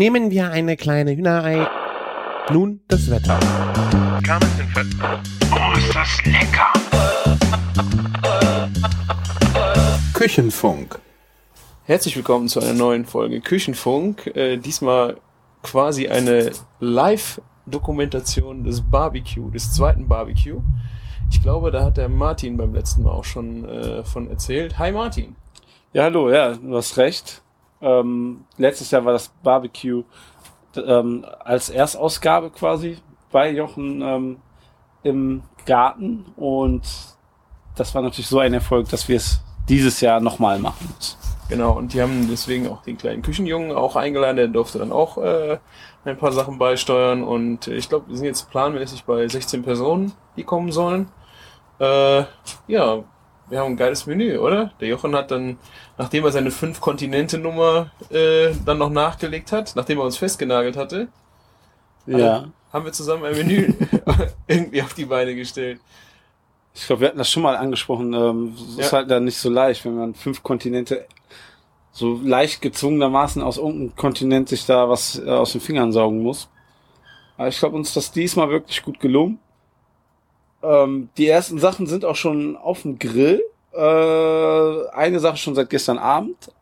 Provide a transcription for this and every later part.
Nehmen wir eine kleine Hühnerei. Nun das Wetter. Oh, ist das lecker! Küchenfunk. Herzlich willkommen zu einer neuen Folge Küchenfunk. Äh, diesmal quasi eine Live-Dokumentation des Barbecue, des zweiten Barbecue. Ich glaube, da hat der Martin beim letzten Mal auch schon äh, von erzählt. Hi Martin. Ja, hallo, ja, du hast recht. Ähm, letztes Jahr war das Barbecue ähm, als Erstausgabe quasi bei Jochen ähm, im Garten und das war natürlich so ein Erfolg, dass wir es dieses Jahr nochmal machen müssen. Genau, und die haben deswegen auch den kleinen Küchenjungen auch eingeladen, der durfte dann auch äh, ein paar Sachen beisteuern und ich glaube, wir sind jetzt planmäßig bei 16 Personen, die kommen sollen. Äh, ja, wir haben ein geiles Menü, oder? Der Jochen hat dann, nachdem er seine fünf Kontinente-Nummer äh, dann noch nachgelegt hat, nachdem er uns festgenagelt hatte, Ja, haben wir zusammen ein Menü irgendwie auf die Beine gestellt. ich glaube, wir hatten das schon mal angesprochen. Ähm, es ist Ja. halt dann nicht so leicht, wenn man fünf Kontinente so leicht gezwungenermaßen aus irgendeinem Kontinent sich da was äh, aus den Fingern saugen muss. Aber ich glaube, uns ist das diesmal wirklich gut gelungen. Ähm, die ersten Sachen sind auch schon auf dem Grill. Äh, eine Sache schon seit gestern Abend.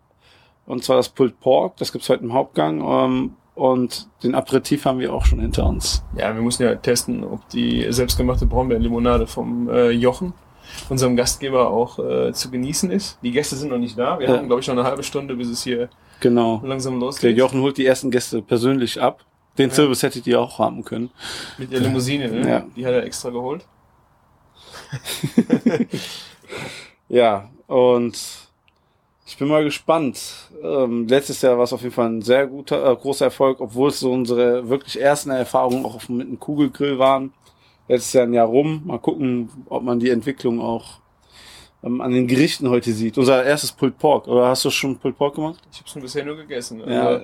Und zwar das Pulled Pork. Das gibt's heute im Hauptgang. Ähm, und den Aperitif haben wir auch schon hinter uns. Ja, wir mussten ja testen, ob die selbstgemachte Brombeerlimonade vom äh, Jochen, unserem Gastgeber, auch äh, zu genießen ist. Die Gäste sind noch nicht da. Wir Ja. haben, glaube ich, noch eine halbe Stunde, bis es hier Genau. langsam Der losgeht. Jochen holt die ersten Gäste persönlich ab. Den Ja. Service hättet ihr auch haben können. Mit der Limousine, ne? Ja. Die hat er extra geholt. Ja, und ich bin mal gespannt. Ähm, letztes Jahr war es auf jeden Fall ein sehr guter, äh, großer Erfolg, obwohl es so unsere wirklich ersten Erfahrungen auch auf, mit einem Kugelgrill waren. Letztes Jahr ein Jahr rum. Mal gucken, ob man die Entwicklung auch ähm, an den Gerichten heute sieht. Unser erstes Pulled Pork. Oder hast du schon Pulled Pork gemacht? Ich habe schon bisher nur gegessen. Ja,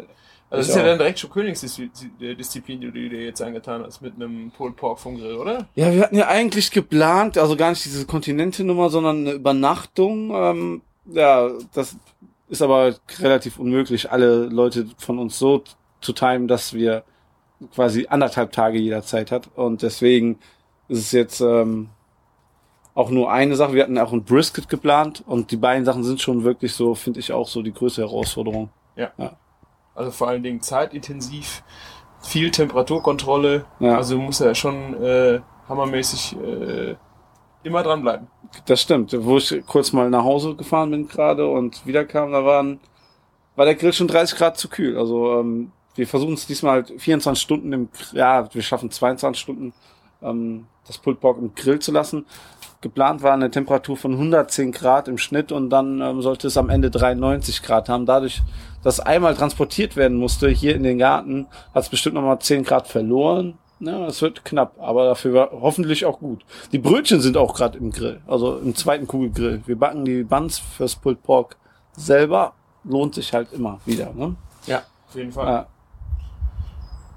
Also das ist ja auch. dann direkt schon Königsdisziplin, die du dir jetzt angetan hast mit einem Pulled Pork vom Grill, oder? Ja, wir hatten ja eigentlich geplant, also gar nicht diese Kontinente-Nummer, sondern eine Übernachtung. Ähm, ja, das ist aber relativ unmöglich, alle Leute von uns so zu timen, dass wir quasi anderthalb Tage jeder Zeit hat. Und deswegen ist es jetzt ähm, auch nur eine Sache. Wir hatten auch ein Brisket geplant und die beiden Sachen sind schon wirklich so, finde ich auch so die größte Herausforderung. Also vor allen Dingen zeitintensiv, viel Temperaturkontrolle. Ja. Also muss ja schon äh, hammermäßig äh, immer dranbleiben. Das stimmt. Wo ich kurz mal nach Hause gefahren bin gerade und wiederkam, da waren, war der Grill schon 30 Grad zu kühl. Also ähm, wir versuchen es diesmal halt 24 Stunden im, ja, wir schaffen 22 Stunden ähm, das Pulled Pork im Grill zu lassen. Geplant war eine Temperatur von 110 Grad im Schnitt und dann ähm, sollte es am Ende 93 Grad haben. Dadurch, dass einmal transportiert werden musste hier in den Garten, hat es bestimmt nochmal 10 Grad verloren. Ja, es wird knapp, aber dafür war hoffentlich auch gut. Die Brötchen sind auch gerade im Grill, also im zweiten Kugelgrill. Wir backen die Buns fürs Pulled Pork selber. Lohnt sich halt immer wieder. Ne? Ja, auf jeden Fall. Ja.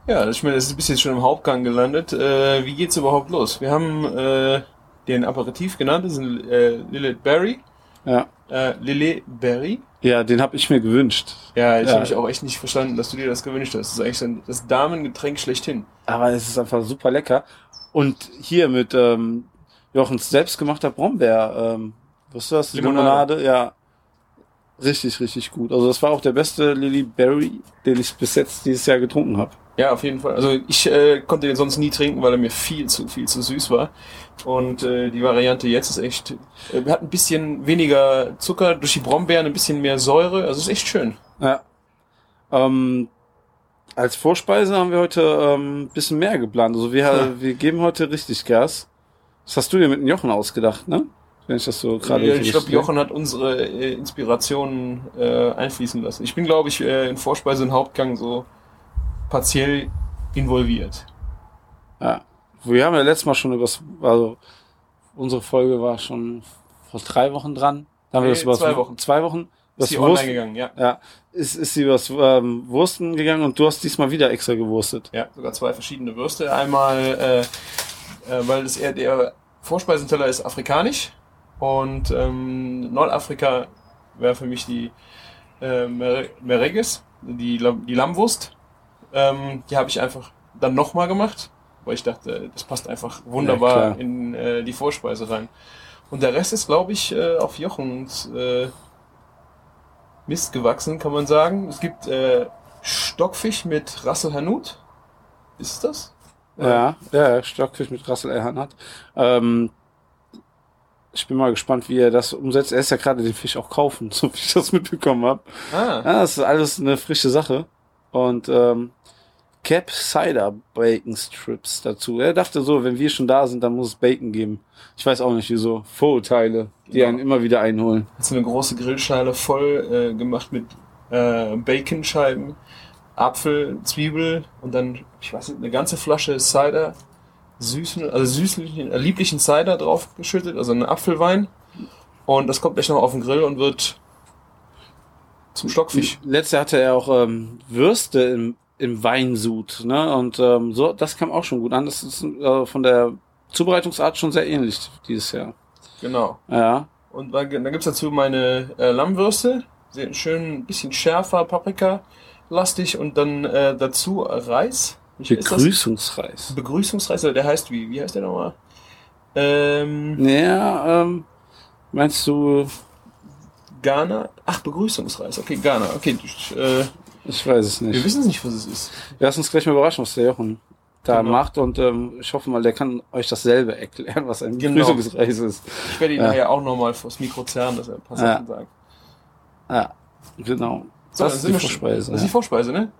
Ja, ich meine, das ist bis jetzt schon im Hauptgang gelandet. Äh, wie geht's überhaupt los? Wir haben äh, den Aperitif genannt, das ist ein äh, Lillet Berry. Ja. Äh, Lillet Berry. Ja, den habe ich mir gewünscht. Ja, ich Ja. habe ich auch echt nicht verstanden, dass du dir das gewünscht hast. Das ist eigentlich so ein, das Damengetränk schlechthin. Aber es ist einfach super lecker. Und hier mit ähm, Jochens selbstgemachter Brombeer, ähm, was ist das? Limonade. Limonade, ja. Richtig, richtig gut. Also das war auch der beste Lily Berry, den ich bis jetzt dieses Jahr getrunken habe. Ja, auf jeden Fall. Also ich äh, konnte den sonst nie trinken, weil er mir viel zu viel zu süß war. Und äh, die Variante jetzt ist echt, äh, hat ein bisschen weniger Zucker durch die Brombeeren, ein bisschen mehr Säure. Also ist echt schön. Ja. Ähm, als Vorspeise haben wir heute ähm, ein bisschen mehr geplant. Also wir, Ja. wir geben heute richtig Gas. Das hast du dir mit dem Jochen ausgedacht, ne? Wenn ich das so gerade Ja, ich glaube. Jochen hat unsere äh, Inspirationen äh, einfließen lassen. Ich bin, glaube ich, äh, in Vorspeise und Hauptgang so partiell involviert. Ja. Wir haben ja letztes Mal schon übers, also unsere Folge war schon vor drei Wochen dran. Da haben wir Nee, das übers, zwei Wochen. Zwei Wochen. Ist Das die Wurst, online gegangen, ja. ja, ist, ist sie übers ähm, Wursten gegangen und du hast diesmal wieder extra gewurstet. Ja, sogar zwei verschiedene Würste. Einmal, äh, äh, weil das eher der Vorspeisenteller ist afrikanisch und ähm, Nordafrika wäre für mich die äh, Mere- Merengues, die, die Lammwurst. Ähm, die habe ich einfach dann nochmal gemacht, weil ich dachte, das passt einfach wunderbar Ja, in äh, die Vorspeise rein. Und der Rest ist, glaube ich, äh, auf Jochens äh, Mist gewachsen, kann man sagen. Es gibt äh, Stockfisch mit Rassel Hanut. Ist es das? Ja, ja, Stockfisch mit Russell Erhard. Ähm, ich bin mal gespannt, wie er das umsetzt. Er ist ja gerade den Fisch auch kaufen, so wie ich das mitbekommen habe. Ah, Ja, das ist alles eine frische Sache. Und ähm, Cap Cider Bacon Strips dazu. Er dachte so, wenn wir schon da sind, dann muss es Bacon geben. Ich weiß auch nicht, wieso. Vorurteile, die Genau. einen immer wieder einholen. Jetzt eine große Grillschale voll äh, gemacht mit äh, Baconscheiben, Apfel, Zwiebel und dann, ich weiß nicht, eine ganze Flasche Cider, süßen, also süßlichen, äh, lieblichen Cider drauf geschüttet, also einen Apfelwein. Und das kommt gleich noch auf den Grill und wird zum Stockfisch. Letztes Jahr hatte er auch ähm, Würste im, im Weinsud, ne? Und ähm, so, das kam auch schon gut an. Das ist äh, von der Zubereitungsart schon sehr ähnlich dieses Jahr. Genau. Ja. Und dann, dann gibt's dazu meine äh, Lammwürste, sehr schön ein bisschen schärfer, Paprika lastig und dann äh, dazu Reis. Wie? Begrüßungsreis. Begrüßungsreis, oder der heißt wie? Wie heißt der nochmal? Ähm, Ja, ähm, meinst du, Ghana? Ach, Begrüßungsreis. Okay, Ghana. Okay, ich, äh, ich weiß es wir nicht. wissen es nicht, was es ist. Lass uns gleich mal überraschen, was der Jochen da Genau. macht und ähm, ich hoffe mal, der kann euch dasselbe erklären, was ein Genau. Begrüßungsreis ist. Ich werde ihn Ja. nachher auch nochmal vors Mikro zerren, dass er ein paar Ja. Sachen sagt. Ja, genau. So, das ist die wir Vorspeise. Das ist die Vorspeise, ne?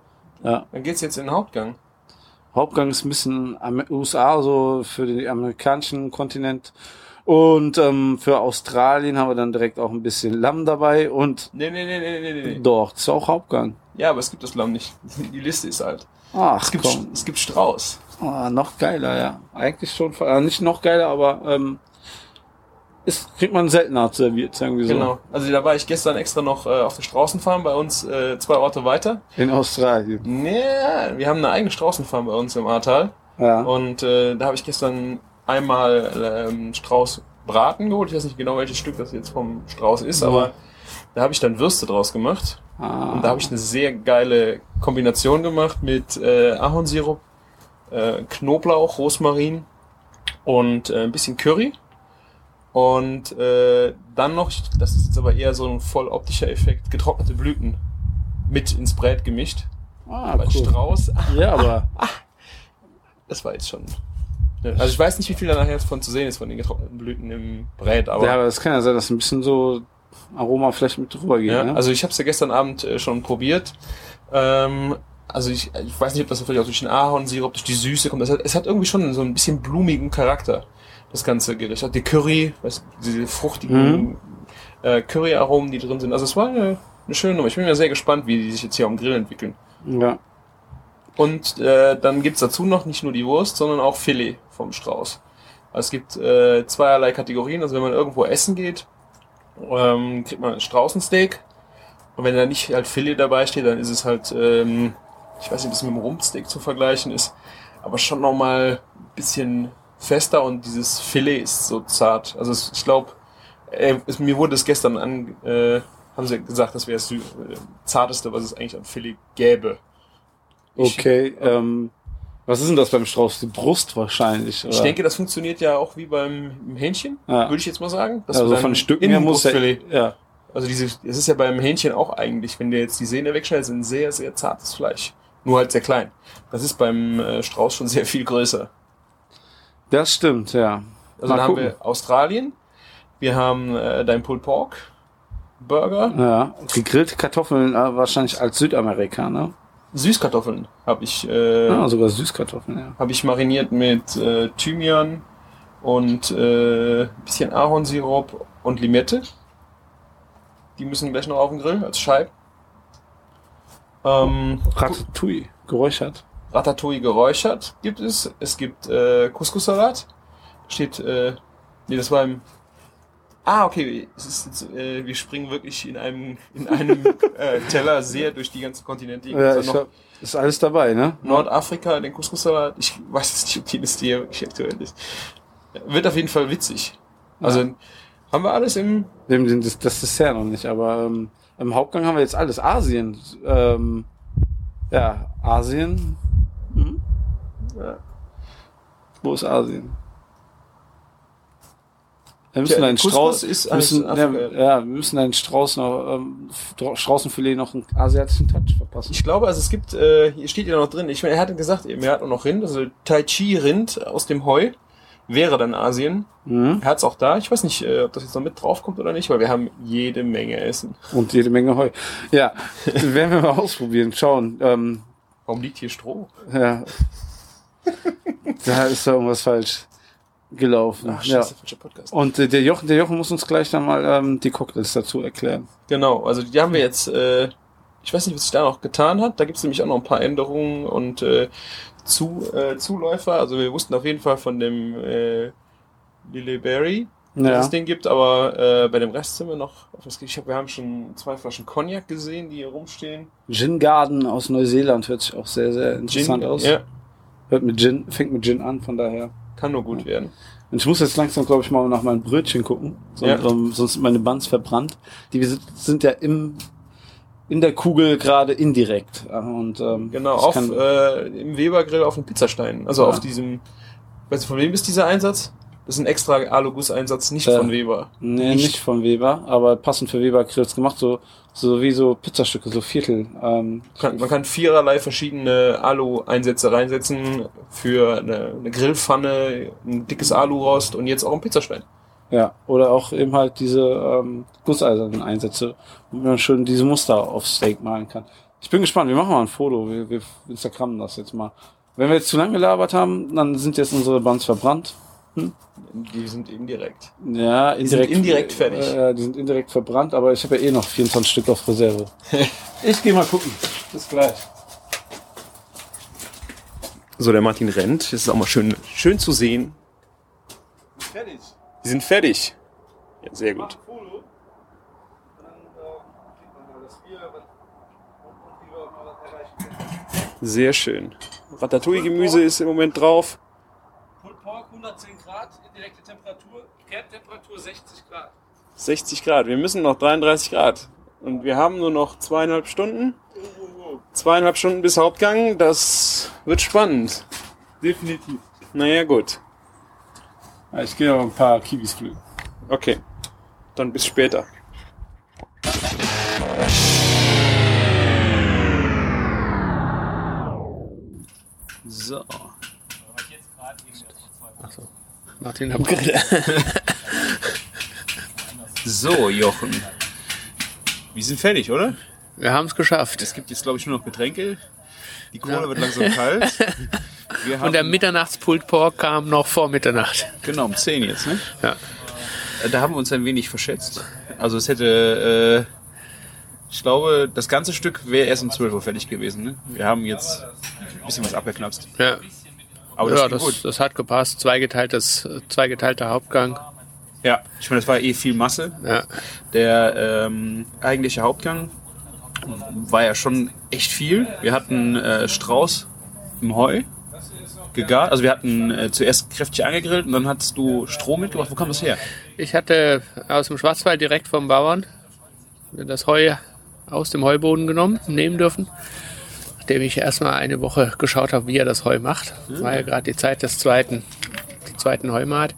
Ja. Dann geht's jetzt in den Hauptgang. Hauptgang ist ein bisschen USA, so für den amerikanischen Kontinent. Und ähm, für Australien haben wir dann direkt auch ein bisschen Lamm dabei und Nee, nee, nee, nee, nee, nee, doch, das ist auch Hauptgang. Ja, aber es gibt das Lamm nicht. Die Liste ist alt. Ach, Es gibt, komm. es gibt Strauß. Ah, noch geiler, ja. Eigentlich schon, äh, nicht noch geiler, aber ähm, ist, kriegt man seltener serviert, sagen wir so. Genau. Also da war ich gestern extra noch äh, auf der Straußenfarm bei uns äh, zwei Orte weiter. In Australien. Nee, wir haben eine eigene Straußenfarm bei uns im Ahrtal. Ja. Und äh, da habe ich gestern einmal ähm, Strauß Braten geholt. Ich weiß nicht genau, welches Stück das jetzt vom Strauß ist, Mhm. aber da habe ich dann Würste draus gemacht. ah. Und da habe ich eine sehr geile Kombination gemacht mit äh, Ahornsirup, äh, Knoblauch, Rosmarin und äh, ein bisschen Curry. Und äh, dann noch, das ist jetzt aber eher so ein voll optischer Effekt, getrocknete Blüten mit ins Brät gemischt. ah, Aber cool. Strauß, Ja, aber das war jetzt schon. Also ich weiß nicht, wie viel da nachher jetzt von zu sehen ist von den getrockneten Blüten im Brät, aber. ja, aber es kann ja sein, dass ein bisschen so Aroma vielleicht mit drüber geht. Ja, ne? Also ich habe es ja gestern Abend äh, schon probiert. Ähm, also ich, ich weiß nicht, ob das vielleicht auch durch den Ahornsirup, durch die Süße kommt. Das hat, es hat irgendwie schon so ein bisschen blumigen Charakter, das ganze Gericht. Auch die Curry, weißt, diese fruchtigen Mhm. äh, Curry-Aromen, die drin sind. Also es war eine, eine schöne Nummer. Ich bin mir sehr gespannt, wie die sich jetzt hier am Grill entwickeln. ja. Und äh, dann gibt's dazu noch nicht nur die Wurst, sondern auch Filet vom Strauß. Also es gibt äh, zweierlei Kategorien. Also wenn man irgendwo essen geht, ähm, kriegt man ein Straußensteak. Und wenn da nicht halt Filet dabei steht, dann ist es halt, ähm, ich weiß nicht, ob es mit dem Rumpsteak zu vergleichen ist, aber schon nochmal ein bisschen fester und dieses Filet ist so zart. Also es, ich glaube, äh, mir wurde es gestern an, äh, haben sie gesagt, das wäre das äh, zarteste, was es eigentlich an Filet gäbe. Ich- Okay, ähm, was ist denn das beim Strauß? Die Brust wahrscheinlich. Oder? Ich denke, das funktioniert ja auch wie beim im Hähnchen, Ja. würde ich jetzt mal sagen. also von Stücken her muss der, ja. Also diese, es ist ja beim Hähnchen auch eigentlich, wenn du jetzt die Sehne wegschneidest, ein sehr, sehr zartes Fleisch. Nur halt sehr klein. Das ist beim äh, Strauß schon sehr viel größer. Das stimmt, ja. Also Mal dann haben gucken. wir Australien, wir haben äh, dein Pulled Pork Burger, Ja, gegrillte Kartoffeln äh, wahrscheinlich als Südamerikaner. Süßkartoffeln habe ich, äh, Ja, sogar Süßkartoffeln, ja. habe ich mariniert mit äh, Thymian und äh, ein bisschen Ahornsirup und Limette. Die müssen gleich noch auf den Grill als Scheiben. Ähm, Ratatouille, geräuchert. Ratatouille geräuchert gibt es. Es gibt äh, Couscous-Salat. Steht, äh, nee, das war im. Ah, okay. Es ist jetzt, äh, wir springen wirklich in einem in einem äh, Teller sehr durch die ganzen Kontinente. Ja, noch glaub, ist alles dabei, ne? Nordafrika, den Couscous-Salat. Ich weiß jetzt nicht, ob die Liste hier wirklich aktuell ist. Wird auf jeden Fall witzig. Also Ja. haben wir alles im. Das, das Dessert noch nicht, aber ähm, im Hauptgang haben wir jetzt alles. Asien, ähm, Ja, Asien. Hm? Ja. Wo ist Asien? Wir müssen einen Strauß, müssen, ja, ja, wir müssen einen Strauß noch, ähm, Stra- Straußenfilet noch einen asiatischen Touch verpassen. Ich glaube, also es gibt, äh, hier steht ja noch drin, ich meine, er hatte gesagt, eben, er hat auch noch Rind, also Tai Chi Rind aus dem Heu wäre dann Asien. Mhm. Er hat's auch da. Ich weiß nicht, äh, ob das jetzt noch mit draufkommt oder nicht, weil wir haben jede Menge Essen. Und jede Menge Heu. Ja, werden wir mal ausprobieren, schauen. Ähm, Warum liegt hier Stroh? ja. da ist da irgendwas falsch gelaufen. Ach, ja. scheiße, falscher Podcast. Und äh, der Jochen, der Jochen muss uns gleich dann mal ähm, die Cocktails dazu erklären. Genau, also die haben wir jetzt, äh, ich weiß nicht, was sich da noch getan hat. Da gibt's nämlich auch noch ein paar Änderungen und äh, zu, äh, Zuläufer. Also wir wussten auf jeden Fall von dem äh, Lily Berry, dass Ja. es den gibt, aber äh, bei dem Rest sind wir noch auf was Ich hab, wir haben schon zwei Flaschen Cognac gesehen, die hier rumstehen. Gin Garden aus Neuseeland hört sich auch sehr, sehr interessant aus. Ja, Hört mit Gin, fängt mit Gin an, von daher. Kann nur gut werden. Und ich muss jetzt langsam, glaube ich, mal nach meinen Brötchen gucken. Sonst, Ja. ähm, sonst sind meine Buns verbrannt. Die sind, ja im, in der Kugel gerade indirekt. Äh, Und, ähm, Genau, auf, kann- äh, im Webergrill auf dem Pizzastein. Also Ja. auf diesem, weißt du, von wem ist dieser Einsatz? Das ist ein extra Aluguss-Einsatz, nicht Ja. von Weber. Nee, nicht. von Weber, aber passend für Weber Grills gemacht, so, so wie so Pizzastücke, so Viertel. Ähm, Kann, man kann viererlei verschiedene Alu-Einsätze reinsetzen für eine, eine Grillpfanne, ein dickes Alurost und jetzt auch ein Pizzastein. ja, oder auch eben halt diese ähm, gusseisernen Einsätze, wo man schön diese Muster auf Steak malen kann. Ich bin gespannt, wir machen mal ein Foto, wir, wir Instagrammen das jetzt mal. Wenn wir jetzt zu lange gelabert haben, dann sind jetzt unsere Buns verbrannt. Die sind eben direkt. Ja, indirekt, sind indirekt fertig. Äh, die sind indirekt verbrannt, aber ich habe ja eh noch 24 Stück auf Reserve. ich gehe mal gucken. Bis gleich. So, der Martin rennt. Das ist auch mal schön, schön zu sehen. Fertig. Die sind fertig. Ja, sehr gut. Äh. Sehr schön. Ratatouille-Gemüse ist im Moment drauf. Pulled Pork 110 Grad, indirekte Temperatur, Kerntemperatur 60 Grad. 60 Grad. Wir müssen noch 33 Grad. Und wir haben nur noch zweieinhalb Stunden. Zweieinhalb Stunden bis Hauptgang. Das wird spannend. Definitiv. Naja, gut. Ich gehe noch ein paar Kiwis pflücken. Okay. Dann bis später. So. Martin am Grill. So, Jochen. Wir sind fertig, oder? Wir haben es geschafft. Es gibt jetzt, glaube ich, nur noch Getränke. Die Kohle Ja. wird langsam kalt. Wir Und der Mitternachts-Pulled Pork kam noch vor Mitternacht. Genau, um 10 jetzt, ne? Ja. Äh, Da haben wir uns ein wenig verschätzt. Also es hätte, äh, ich glaube, das ganze Stück wäre erst um 12 Uhr fertig gewesen. Ne? Wir haben jetzt ein bisschen was abgeknapst. Ja, Aber das ja das, das hat gepasst. Zweigeteiltes, zweigeteilter Hauptgang. Ja, ich meine, das war eh viel Masse. Ja. Der ähm, eigentliche Hauptgang war ja schon echt viel. Wir hatten äh, Strauß im Heu gegart. Also wir hatten äh, zuerst kräftig angegrillt und dann hattest du Stroh mitgebracht. Wo kam das her? Ich hatte aus dem Schwarzwald direkt vom Bauern das Heu aus dem Heuboden genommen, nehmen dürfen. Nachdem ich erstmal eine Woche geschaut habe, wie er das Heu macht. War ja gerade die Zeit des zweiten, die zweiten Heumaat.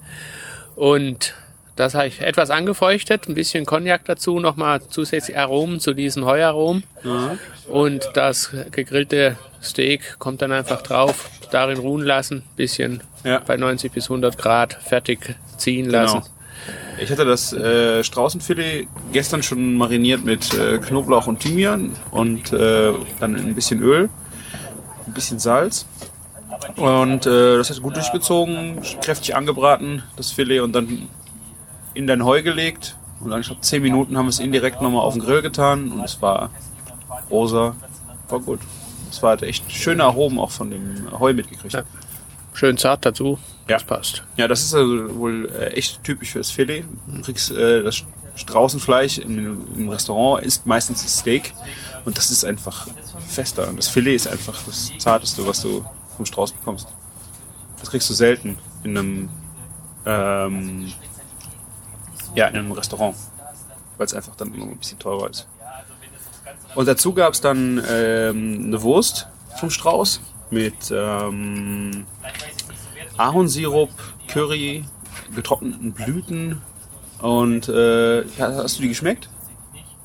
Und das habe ich etwas angefeuchtet, ein bisschen Cognac dazu, nochmal zusätzlich Aromen zu diesen Heuaromen. Und das gegrillte Steak kommt dann einfach drauf, darin ruhen lassen, bisschen Ja. bei 90 bis 100 Grad fertig ziehen lassen. Genau. Ich hatte das äh, Straußenfilet gestern schon mariniert mit äh, Knoblauch und Thymian und äh, dann ein bisschen Öl, ein bisschen Salz. Und äh, das hat gut durchgezogen, kräftig angebraten, das Filet, und dann in dein Heu gelegt. Und dann, ich glaube, 10 Minuten haben wir es indirekt nochmal auf den Grill getan und es war rosa, war gut. Es war halt echt schöne Aromen auch von dem Heu mitgekriegt. Ja. Schön zart dazu. Ja. Das passt. Ja, das ist also wohl äh, echt typisch fürs Filet. Du kriegst äh, das Straußenfleisch im, im Restaurant ist meistens das Steak und das ist einfach fester. Und das Filet ist einfach das zarteste, was du vom Strauß bekommst. Das kriegst du selten in einem ähm, ja in einem Restaurant, weil es einfach dann immer ein bisschen teurer ist. Und dazu gab es dann ähm, eine Wurst vom Strauß mit ähm, Ahornsirup, Curry, getrockneten Blüten. Und äh, hast du die geschmeckt?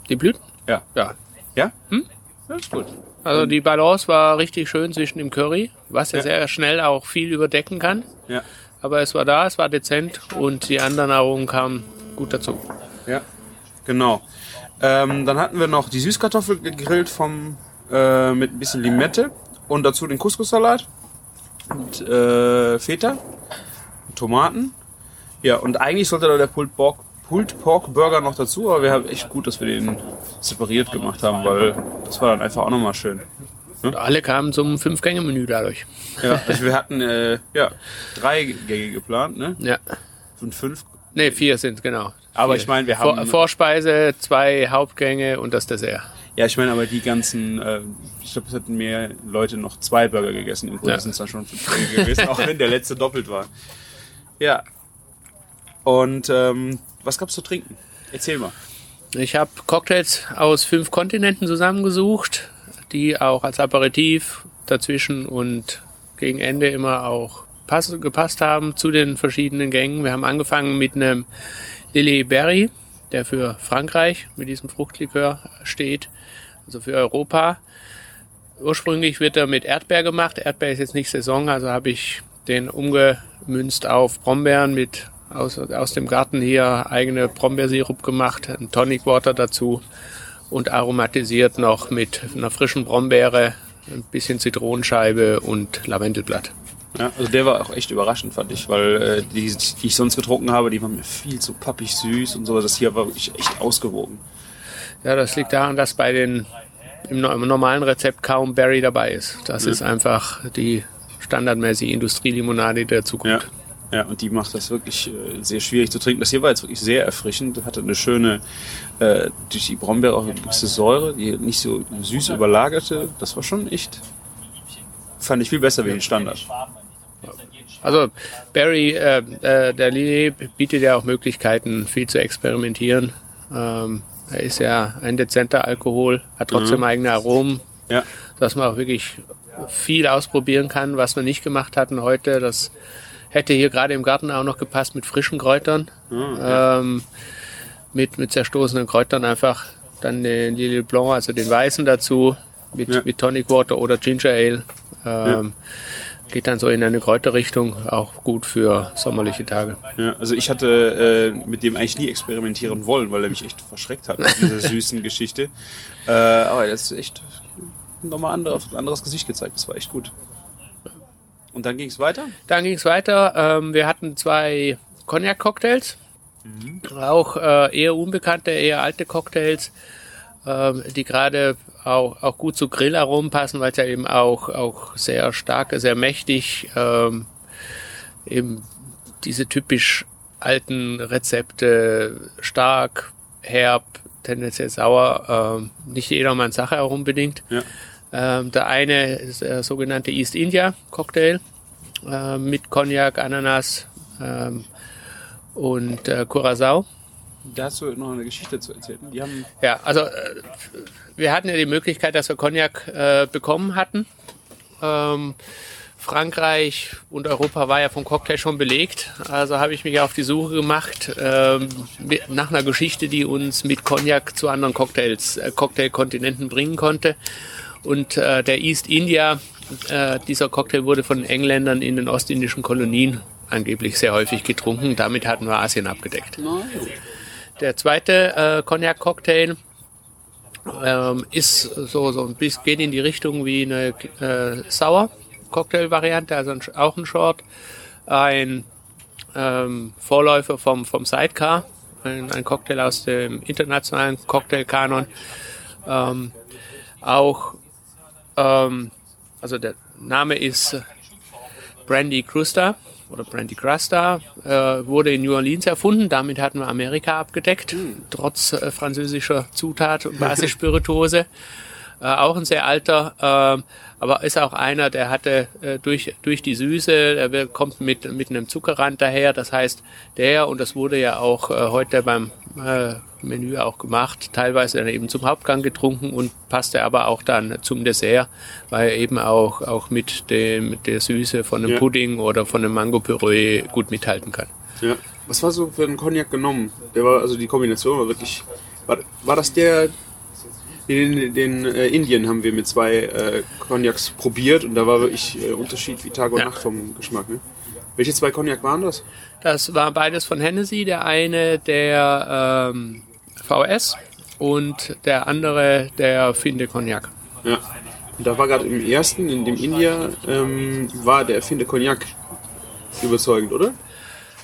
Die Blüten? Ja. Ja. Ja? Hm? Ja, ist gut. Also die Balance war richtig schön zwischen dem Curry, was ja, Ja. sehr schnell auch viel überdecken kann. Ja. Aber es war da, es war dezent und die anderen Aromen kamen gut dazu. Ja, genau. Ähm, dann hatten wir noch die Süßkartoffel gegrillt vom, äh, mit ein bisschen Limette und dazu den Couscous-Salat mit äh, Feta, Tomaten. Ja, und eigentlich sollte da der Pulled Pork, Pulled Pork Burger noch dazu, aber wir haben echt gut, dass wir den separiert gemacht haben, weil das war dann einfach auch nochmal schön. Und alle kamen zum Fünf-Gänge-Menü dadurch. Ja, also wir hatten äh, ja, drei Gänge geplant, ne? Ja. Und fünf. Ne, vier sind genau. Aber Vier. ich meine, wir Vor, haben. Vorspeise, zwei Hauptgänge und das Dessert. Ja, ich meine, aber die ganzen, äh, ich glaube, es hatten mehr Leute noch zwei Burger gegessen. Im Grunde Ja. sind es dann schon fünf Burger gewesen, auch wenn der letzte doppelt war. Ja. Und ähm, was gab's zu trinken? Erzähl mal. Ich habe Cocktails aus fünf Kontinenten zusammengesucht, die auch als Aperitif dazwischen und gegen Ende immer auch pass gepasst haben zu den verschiedenen Gängen. Wir haben angefangen mit einem Lilly Berry, der für Frankreich mit diesem Fruchtlikör steht, also für Europa. Ursprünglich wird er mit Erdbeer gemacht. Erdbeer ist jetzt nicht Saison, also habe ich den umgemünzt auf Brombeeren mit aus, aus dem Garten hier eigene Brombeersirup gemacht, ein Tonic Water dazu und aromatisiert noch mit einer frischen Brombeere, ein bisschen Zitronenscheibe und Lavendelblatt. Ja, also der war auch echt überraschend, fand ich, weil äh, die, die ich sonst getrunken habe, die waren mir viel zu pappig süß und so. Das hier war wirklich echt ausgewogen. Ja, das liegt daran, dass bei den im, no- im normalen Rezept kaum Berry dabei ist. Das ist einfach die standardmäßige Industrielimonade der Ja. Zukunft. Ja, und die macht das wirklich äh, sehr schwierig zu trinken. Das hier war jetzt wirklich sehr erfrischend. Hatte eine schöne, äh, durch die Brombeere auch eine gewisse Säure, die nicht so süß überlagerte. Das war schon echt, fand ich viel besser wie den Standard. Also Barry, äh, äh, der Lillet bietet ja auch Möglichkeiten, viel zu experimentieren. Ähm, er ist ja ein dezenter Alkohol, hat trotzdem eigene Aromen, Ja, dass man auch wirklich viel ausprobieren kann, was wir nicht gemacht hatten heute. Das hätte hier gerade im Garten auch noch gepasst mit frischen Kräutern, ähm, mit, mit zerstoßenen Kräutern einfach. Dann den Lillet Blanc, also den Weißen dazu, mit, Ja. mit Tonic Water oder Ginger Ale. Ähm, Geht dann so in eine Kräuterrichtung, auch gut für sommerliche Tage. ja. Also ich hatte äh, mit dem eigentlich nie experimentieren wollen, weil er mich echt verschreckt hat mit dieser süßen Geschichte. Äh, aber das ist echt nochmal andere, anderes Gesicht gezeigt. Das war echt gut. Und dann ging es weiter? Dann ging es weiter. Ähm, wir hatten zwei Cognac-Cocktails. Auch äh, eher unbekannte, eher alte Cocktails, ähm, die gerade auch, auch gut zu Grillaromen passen, weil es ja eben auch, auch sehr stark, sehr mächtig ähm, eben diese typisch alten Rezepte, stark, herb, tendenziell sauer, ähm, nicht jedermanns Sache auch unbedingt. Ja. Ähm, der eine ist der sogenannte East India Cocktail äh, mit Cognac, Ananas ähm, und äh, Curacao. Da hast du noch eine Geschichte zu erzählen. Die haben Ja, also äh, wir hatten ja die Möglichkeit, dass wir Cognac äh, bekommen hatten. Ähm, Frankreich und Europa war ja vom Cocktail schon belegt. Also habe ich mich auf die Suche gemacht ähm, mit, nach einer Geschichte, die uns mit Cognac zu anderen Cocktails, äh, Cocktailkontinenten bringen konnte. Und äh, der East India, äh, dieser Cocktail wurde von Engländern in den ostindischen Kolonien angeblich sehr häufig getrunken. Damit hatten wir Asien abgedeckt. Der zweite äh, Cognac-Cocktail ähm, ist so, so ein bisschen, geht in die Richtung wie eine äh, Sour-Cocktail-Variante, also ein, auch ein Short. Ein ähm, Vorläufer vom, vom Sidecar, ein, ein Cocktail aus dem internationalen Cocktail-Kanon. Ähm, auch, ähm, also der Name ist Brandy Cruster oder Brandy Cruster, äh, wurde in New Orleans erfunden. Damit hatten wir Amerika abgedeckt, trotz äh, französischer Zutat und Basisspirituose. Äh, auch ein sehr alter, ähm, aber ist auch einer, der hatte äh, durch, durch die Süße, der kommt mit, mit einem Zuckerrand daher. Das heißt, der, und das wurde ja auch äh, heute beim äh, Menü auch gemacht, teilweise dann eben zum Hauptgang getrunken und passte aber auch dann zum Dessert, weil er eben auch, auch mit, dem, mit der Süße von einem Ja. Pudding oder von einem Mango-Püree gut mithalten kann. Ja. Was war so für ein Cognac genommen? Der war, also die Kombination war wirklich. War, war das der. Den, den äh, Indien haben wir mit zwei äh, Cognacs probiert und da war wirklich äh, Unterschied wie Tag und Ja. Nacht vom Geschmack. Ne? Welche zwei Cognac waren das? Das war beides von Hennessy, der eine der ähm, VS und der andere der Finde Cognac. Ja. Und da war gerade im ersten, in dem India, ähm, war der Finde Cognac überzeugend, oder?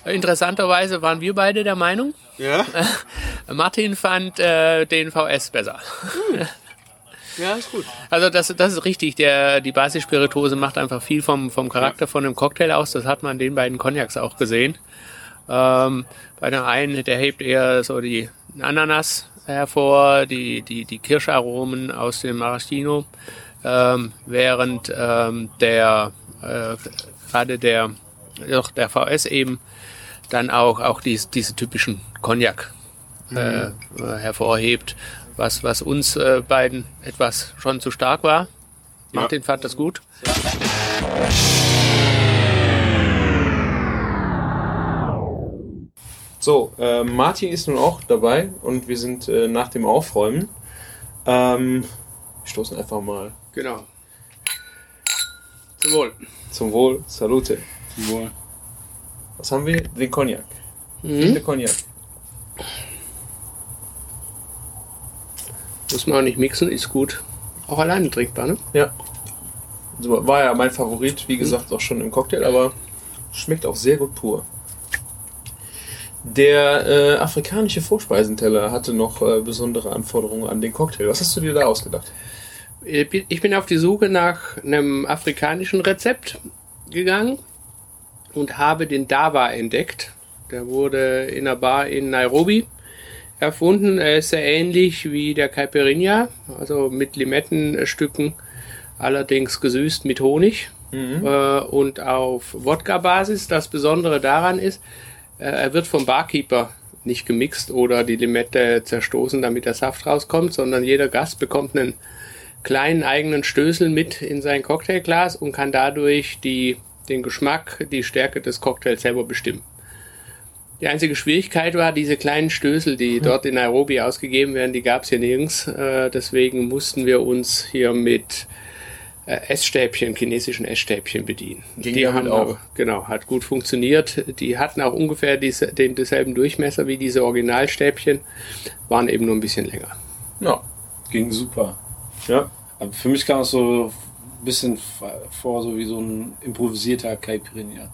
Interessanterweise waren wir beide der Meinung, Ja. Martin fand äh, den VS besser. Ja, ist gut. Also das, das ist richtig. Der, die Basisspiritose macht einfach viel vom, vom Charakter von einem Cocktail aus. Das hat man den beiden Cognacs auch gesehen. Ähm, bei dem einen, der hebt eher so die Ananas hervor, die, die, die Kirscharomen aus dem Maraschino, ähm, während ähm, der äh, gerade der, doch der VS eben dann auch, auch dies, diese typischen Cognac äh, äh, hervorhebt, was, was uns äh, beiden etwas schon zu stark war. Martin fand das gut. So, äh, Martin ist nun auch dabei und wir sind äh, nach dem Aufräumen. Ähm, wir stoßen einfach mal Genau. Zum Wohl. zum Wohl. Salute. Wohl. Was haben wir? Den Cognac. Mhm. Der Cognac. Muss man auch nicht mixen, ist gut. Auch alleine trinkbar, ne? Ja. So, war ja mein Favorit, wie gesagt, auch schon im Cocktail, aber schmeckt auch sehr gut pur. Der äh, afrikanische Vorspeisenteller hatte noch äh, besondere Anforderungen an den Cocktail. Was hast du dir da ausgedacht? Ich bin auf die Suche nach einem afrikanischen Rezept gegangen und habe den Dawa entdeckt. Der wurde in einer Bar in Nairobi erfunden. Er ist sehr ähnlich wie der Caipirinha, also mit Limettenstücken, allerdings gesüßt mit Honig äh, und auf Wodka-Basis. Das Besondere daran ist, äh, er wird vom Barkeeper nicht gemixt oder die Limette zerstoßen, damit der Saft rauskommt, sondern jeder Gast bekommt einen kleinen eigenen Stößel mit in sein Cocktailglas und kann dadurch die, den Geschmack, die Stärke des Cocktails selber bestimmen. Die einzige Schwierigkeit war, diese kleinen Stößel, die dort in Nairobi ausgegeben werden, die gab es hier nirgends. Äh, deswegen mussten wir uns hier mit äh, Essstäbchen, chinesischen Essstäbchen bedienen. Ging die haben auch. auch, genau, hat gut funktioniert. Die hatten auch ungefähr diese, den, denselben Durchmesser wie diese Originalstäbchen, waren eben nur ein bisschen länger. Ja. Ging super. Ja. Aber für mich kam es so ein bisschen vor, so wie so ein improvisierter Caipirinha.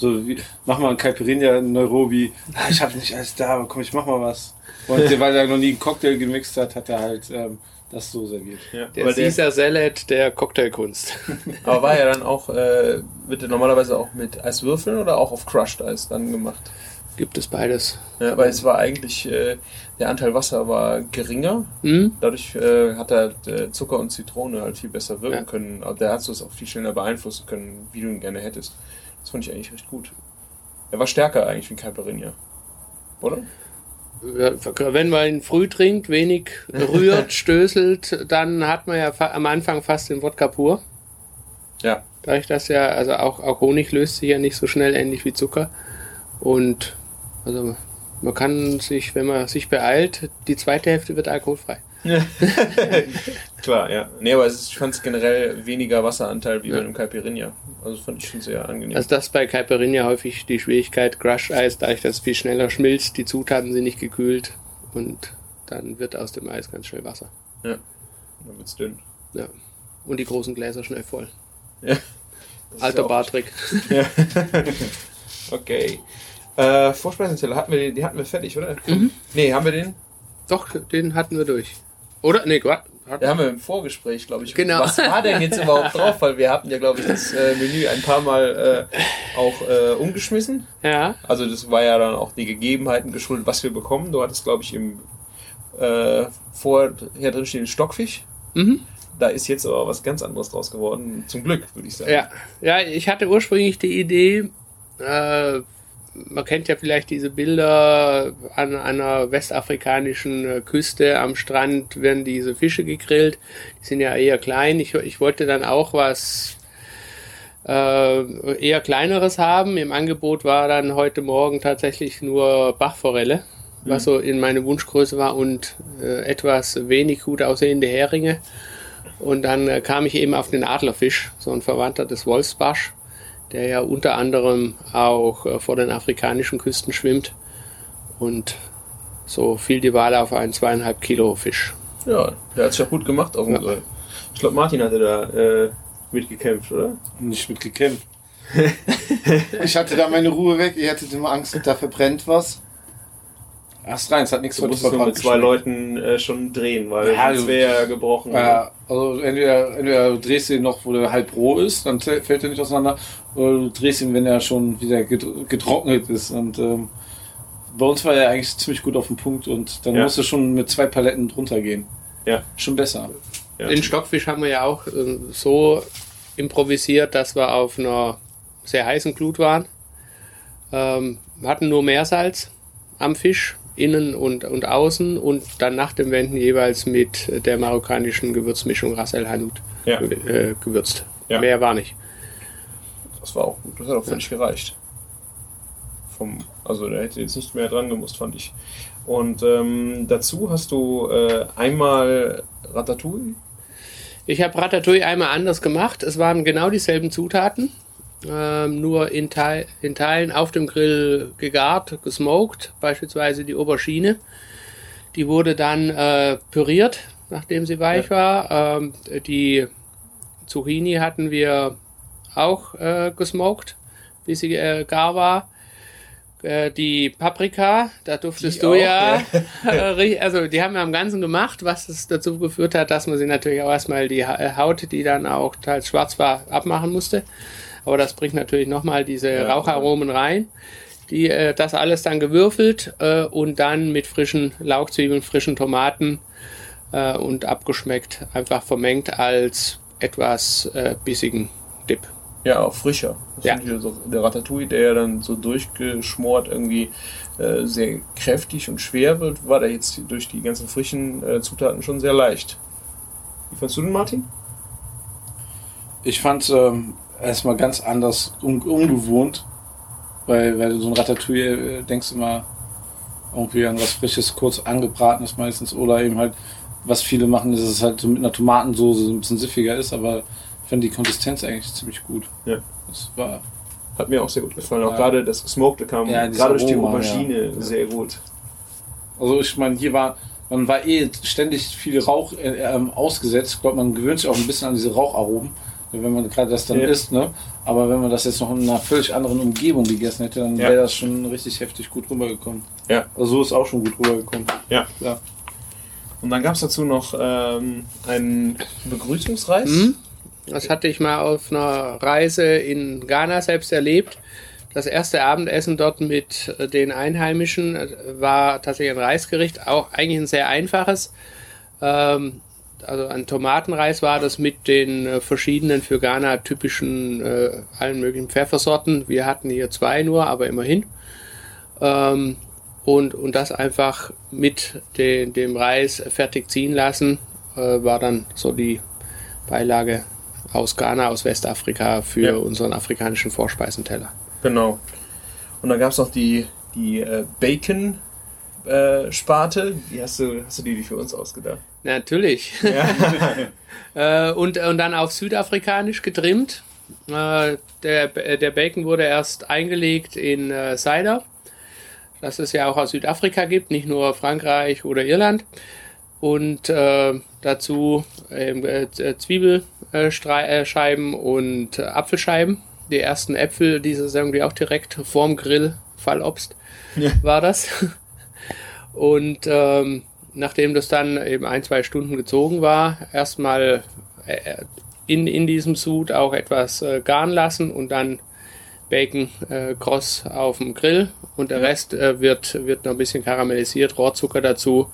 So wie, mach mal ein Caipirinha in Nairobi. Ah, ich habe nicht alles da, aber komm, ich mach mal was. Und der, weil er noch nie einen Cocktail gemixt hat, hat er halt ähm, das so serviert. ja. Der Aber, Caesar Salad der Cocktailkunst. aber war ja dann auch, äh, wird der normalerweise auch mit Eiswürfeln oder auch auf Crushed Eis dann gemacht? Gibt es beides. Ja, weil es war eigentlich, äh, der Anteil Wasser war geringer. Hm? Dadurch äh, hat er äh, Zucker und Zitrone halt viel besser wirken Ja. können. Aber der hat es auch viel schneller beeinflussen können, wie du ihn gerne hättest. Das fand ich eigentlich recht gut. Er war stärker eigentlich wie. Oder? Ja, Wenn man ihn früh trinkt, wenig rührt, stößelt, dann hat man ja am Anfang fast den Wodka pur. Ja. Dadurch, dass ja, also auch, auch Honig löst sich ja nicht so schnell, ähnlich wie Zucker. Und also man kann sich, wenn man sich beeilt, die zweite Hälfte wird alkoholfrei. Klar, ja. Nee, aber es ist, ich fand es generell weniger Wasseranteil wie bei einem Caipirinha. Also das fand ich schon sehr angenehm. Also das bei Caipirinha häufig die Schwierigkeit, Crush-Eis, dadurch, dass es viel schneller schmilzt, die Zutaten sind nicht gekühlt und dann wird aus dem Eis ganz schnell Wasser. ja. Dann wird's dünn. Ja. Und die großen Gläser schnell voll. Ja. Das Alter ja Bartrick. Ja. okay. Äh, Vorspeisenteller hatten wir den, die hatten wir fertig, oder? Mhm. Nee, haben wir den? Doch, den hatten wir durch. Oder? Nee, Gott. Den haben wir im Vorgespräch, glaube ich. Genau. Was war denn jetzt überhaupt drauf? Weil wir hatten ja, glaube ich, das äh, Menü ein paar Mal äh, auch äh, umgeschmissen. Ja. Also das war ja dann auch die Gegebenheiten geschuldet, was wir bekommen. Du hattest, glaube ich, im äh, vorher drin stehen Stockfisch. Mhm. da ist jetzt aber was ganz anderes draus geworden. Zum Glück, würde ich sagen. Ja, ja, ich hatte ursprünglich die Idee, äh, man kennt ja vielleicht diese Bilder an einer westafrikanischen äh, Küste am Strand werden diese Fische gegrillt. Die sind ja eher klein. Ich, ich wollte dann auch was äh, eher kleineres haben. Im Angebot war dann heute Morgen tatsächlich nur Bachforelle, was so in meine Wunschgröße war und äh, etwas wenig gut aussehende Heringe. Und dann äh, kam ich eben auf den Adlerfisch, so ein Verwandter des Wolfsbarsch, der ja unter anderem auch äh, vor den afrikanischen Küsten schwimmt. Und so fiel die Wahl auf einen zweieinhalb Kilo Fisch. Ja, der hat es ja gut gemacht auf dem Ja. Grill. Ich glaube, Martin hatte da äh, mitgekämpft, oder? Nicht mit gekämpft. Ich hatte da meine Ruhe weg. Ihr hattet immer Angst, da verbrennt was. Erst rein, es hat nichts nur mit zwei Leuten äh, schon drehen, weil Ja, du- wäre gebrochen. Ja, also entweder, entweder du drehst ihn noch, wo der halb roh ist, dann fällt er nicht auseinander, oder du drehst ihn, wenn er schon wieder get- getrocknet ist. Und ähm, bei uns war er eigentlich ziemlich gut auf dem Punkt und dann Ja. musst du schon mit zwei Paletten drunter gehen. Ja. Schon besser. Ja. Den Stockfisch haben wir ja auch äh, so improvisiert, dass wir auf einer sehr heißen Glut waren. Ähm, wir hatten nur Meersalz am Fisch, innen und, und außen und dann nach dem Wenden jeweils mit der marokkanischen Gewürzmischung Ras El Hanout Ja. äh, gewürzt. Ja. Mehr war nicht. Das war auch gut, das hat auch völlig gereicht. Vom, also der hätte jetzt nicht mehr dran gemusst, fand ich. Und ähm, dazu hast du äh, einmal Ratatouille. Ich habe Ratatouille einmal anders gemacht. Es waren genau dieselben Zutaten, ähm, nur in, Teil, in Teilen auf dem Grill gegart, gesmoked, beispielsweise die Aubergine. Die wurde dann äh, püriert, nachdem sie weich war. Ähm, die Zucchini hatten wir auch äh, gesmoked, bis sie äh, gar war. Äh, die Paprika, da durftest Die du auch, ja, äh, ri- also die haben wir am Ganzen gemacht, was es dazu geführt hat, dass man sie natürlich auch erstmal die äh, Haut, die dann auch teils schwarz war, abmachen musste. Aber das bringt natürlich nochmal diese Ja. Raucharomen rein. Die, äh, das alles dann gewürfelt äh, und dann mit frischen Lauchzwiebeln, frischen Tomaten äh, und abgeschmeckt, einfach vermengt als etwas äh, bissigen Dip. Ja, auch frischer. Das Ja. so, der Ratatouille, der ja dann so durchgeschmort irgendwie äh, sehr kräftig und schwer wird, war der jetzt durch die ganzen frischen äh, Zutaten schon sehr leicht. Wie fandst du den, Martin? Ich fand ähm, erstmal ganz anders, un ungewohnt, weil, weil so ein Ratatouille äh, denkst immer irgendwie an was Frisches, kurz angebratenes meistens oder eben halt, was viele machen, ist es halt so mit einer Tomatensoße so ein bisschen siffiger ist, aber ich fand die Konsistenz eigentlich ziemlich gut. Ja. Das war, Hat mir auch sehr gut gefallen. Auch Ja. gerade das Gesmokte kam Ja, gerade durch die Aubergine ja. sehr gut. also ich meine, hier war, man war eh ständig viel Rauch äh, ähm, ausgesetzt. Ich glaube, man gewöhnt sich auch ein bisschen an diese Raucharomen, wenn man gerade das dann Ja. isst, ne? Aber wenn man das jetzt noch in einer völlig anderen Umgebung gegessen hätte, dann Ja. wäre das schon richtig heftig gut rübergekommen. Ja. Also so ist auch schon gut rübergekommen. Ja. Ja. Und dann gab es dazu noch ähm, einen Begrüßungsreis. Mhm. Das hatte ich mal auf einer Reise in Ghana selbst erlebt. Das erste Abendessen dort mit äh, den Einheimischen äh, war tatsächlich ein Reisgericht, auch eigentlich ein sehr einfaches. Ähm, also ein Tomatenreis war das mit den äh, verschiedenen für Ghana typischen äh, allen möglichen Pfeffersorten. Wir hatten hier zwei nur, aber immerhin. Ähm, und, und das einfach mit den, dem Reis fertig ziehen lassen, äh, war dann so die Beilage aus Ghana, aus Westafrika für Ja. unseren afrikanischen Vorspeisenteller. Genau. Und dann gab es noch die, die äh, Bacon-Sparte. die hast du, hast du die für uns ausgedacht? Natürlich. äh, und, und dann auf südafrikanisch getrimmt. Äh, der, der Bacon wurde erst eingelegt in äh, Cider, das es ja auch aus Südafrika gibt, nicht nur Frankreich oder Irland. Und äh, dazu ähm, äh, Zwiebelscheiben und Apfelscheiben. Die ersten Äpfel, dieses irgendwie auch direkt vorm Grill, Fallobst Ja. war das. Und ähm, nachdem das dann eben ein, zwei Stunden gezogen war, erstmal äh, in, in diesem Sud auch etwas äh, garen lassen und dann Bacon äh, kross auf dem Grill und der Rest äh, wird, wird noch ein bisschen karamellisiert, Rohrzucker dazu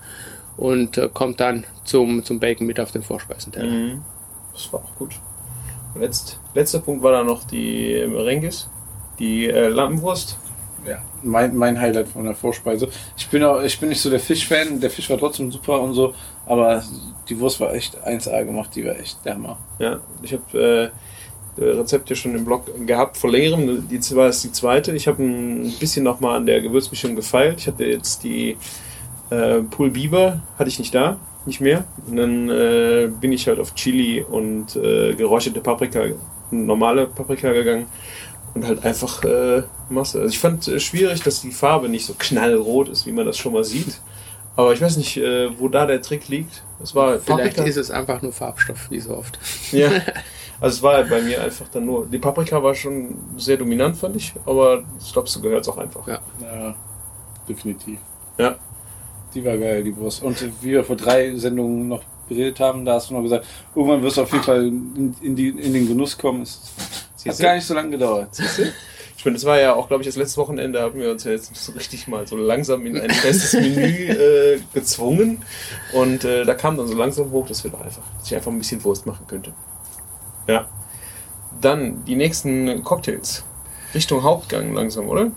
und äh, kommt dann zum, zum Bacon mit auf den Vorspeisenteller. Mhm. Das war auch gut. Letzt, letzter Punkt war dann noch die Merengues, die äh, Lampenwurst. Ja, mein, mein Highlight von der Vorspeise. Ich bin auch, ich bin nicht so der Fischfan, der Fisch war trotzdem super und so, aber die Wurst war echt 1A gemacht, die war echt der. Ja, ich habe äh, Rezepte schon im Blog gehabt vor längerem. Die war jetzt die zweite. Ich habe ein bisschen nochmal an der Gewürzmischung gefeilt. Ich hatte jetzt die äh, Pool Biber, hatte ich nicht da, nicht mehr. Und dann äh, bin ich halt auf Chili und äh, geräucherte Paprika, normale Paprika gegangen und halt einfach äh, Masse. Also ich fand äh, schwierig, dass die Farbe nicht so knallrot ist, wie man das schon mal sieht. Aber ich weiß nicht, äh, wo da der Trick liegt. Es war Vielleicht ist es einfach nur Farbstoff, wie so oft. Ja. Also es war halt bei mir einfach dann nur. Die Paprika war schon sehr dominant, fand ich, aber ich glaube, so gehört es auch einfach. Ja. Ja, definitiv. Ja. Die war geil, die Wurst. Und wie wir vor drei Sendungen noch geredet haben, da hast du noch gesagt, irgendwann wirst du auf jeden Fall in, in, die, in den Genuss kommen. Es hat Siehst du? gar nicht so lange gedauert. Ich meine, das war ja auch, glaube ich, das letzte Wochenende haben wir uns ja jetzt so richtig mal so langsam in ein festes Menü äh, gezwungen. Und äh, da kam dann so langsam hoch, dass wir doch einfach, dass ich einfach ein bisschen Wurst machen könnte. Ja. Dann die nächsten Cocktails. Richtung Hauptgang langsam, oder?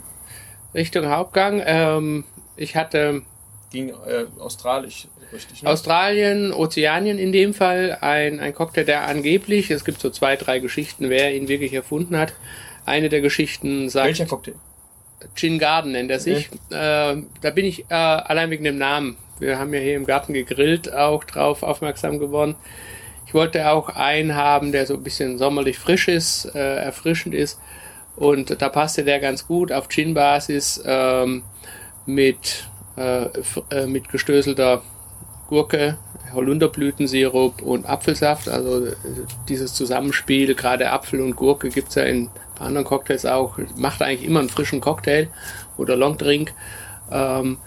Richtung Hauptgang. Ähm, ich hatte Ging äh, australisch, richtig. Ne? Australien, Ozeanien in dem Fall, ein, ein Cocktail, der angeblich, es gibt so zwei, drei Geschichten, wer ihn wirklich erfunden hat. Eine der Geschichten sagt, Welcher Cocktail? Gin Garden nennt er sich. Äh, da bin ich äh, allein wegen dem Namen. Wir haben ja hier im Garten gegrillt, auch drauf aufmerksam geworden. Ich wollte auch einen haben, der so ein bisschen sommerlich frisch ist, äh, erfrischend ist. Und da passte der ganz gut auf Gin-Basis ähm, mit, äh, äh, mit gestößelter Gurke, Holunderblütensirup und Apfelsaft. Also äh, dieses Zusammenspiel, gerade Apfel und Gurke gibt's ja in paar anderen Cocktails auch. Macht eigentlich immer einen frischen Cocktail oder Longdrink. Ähm,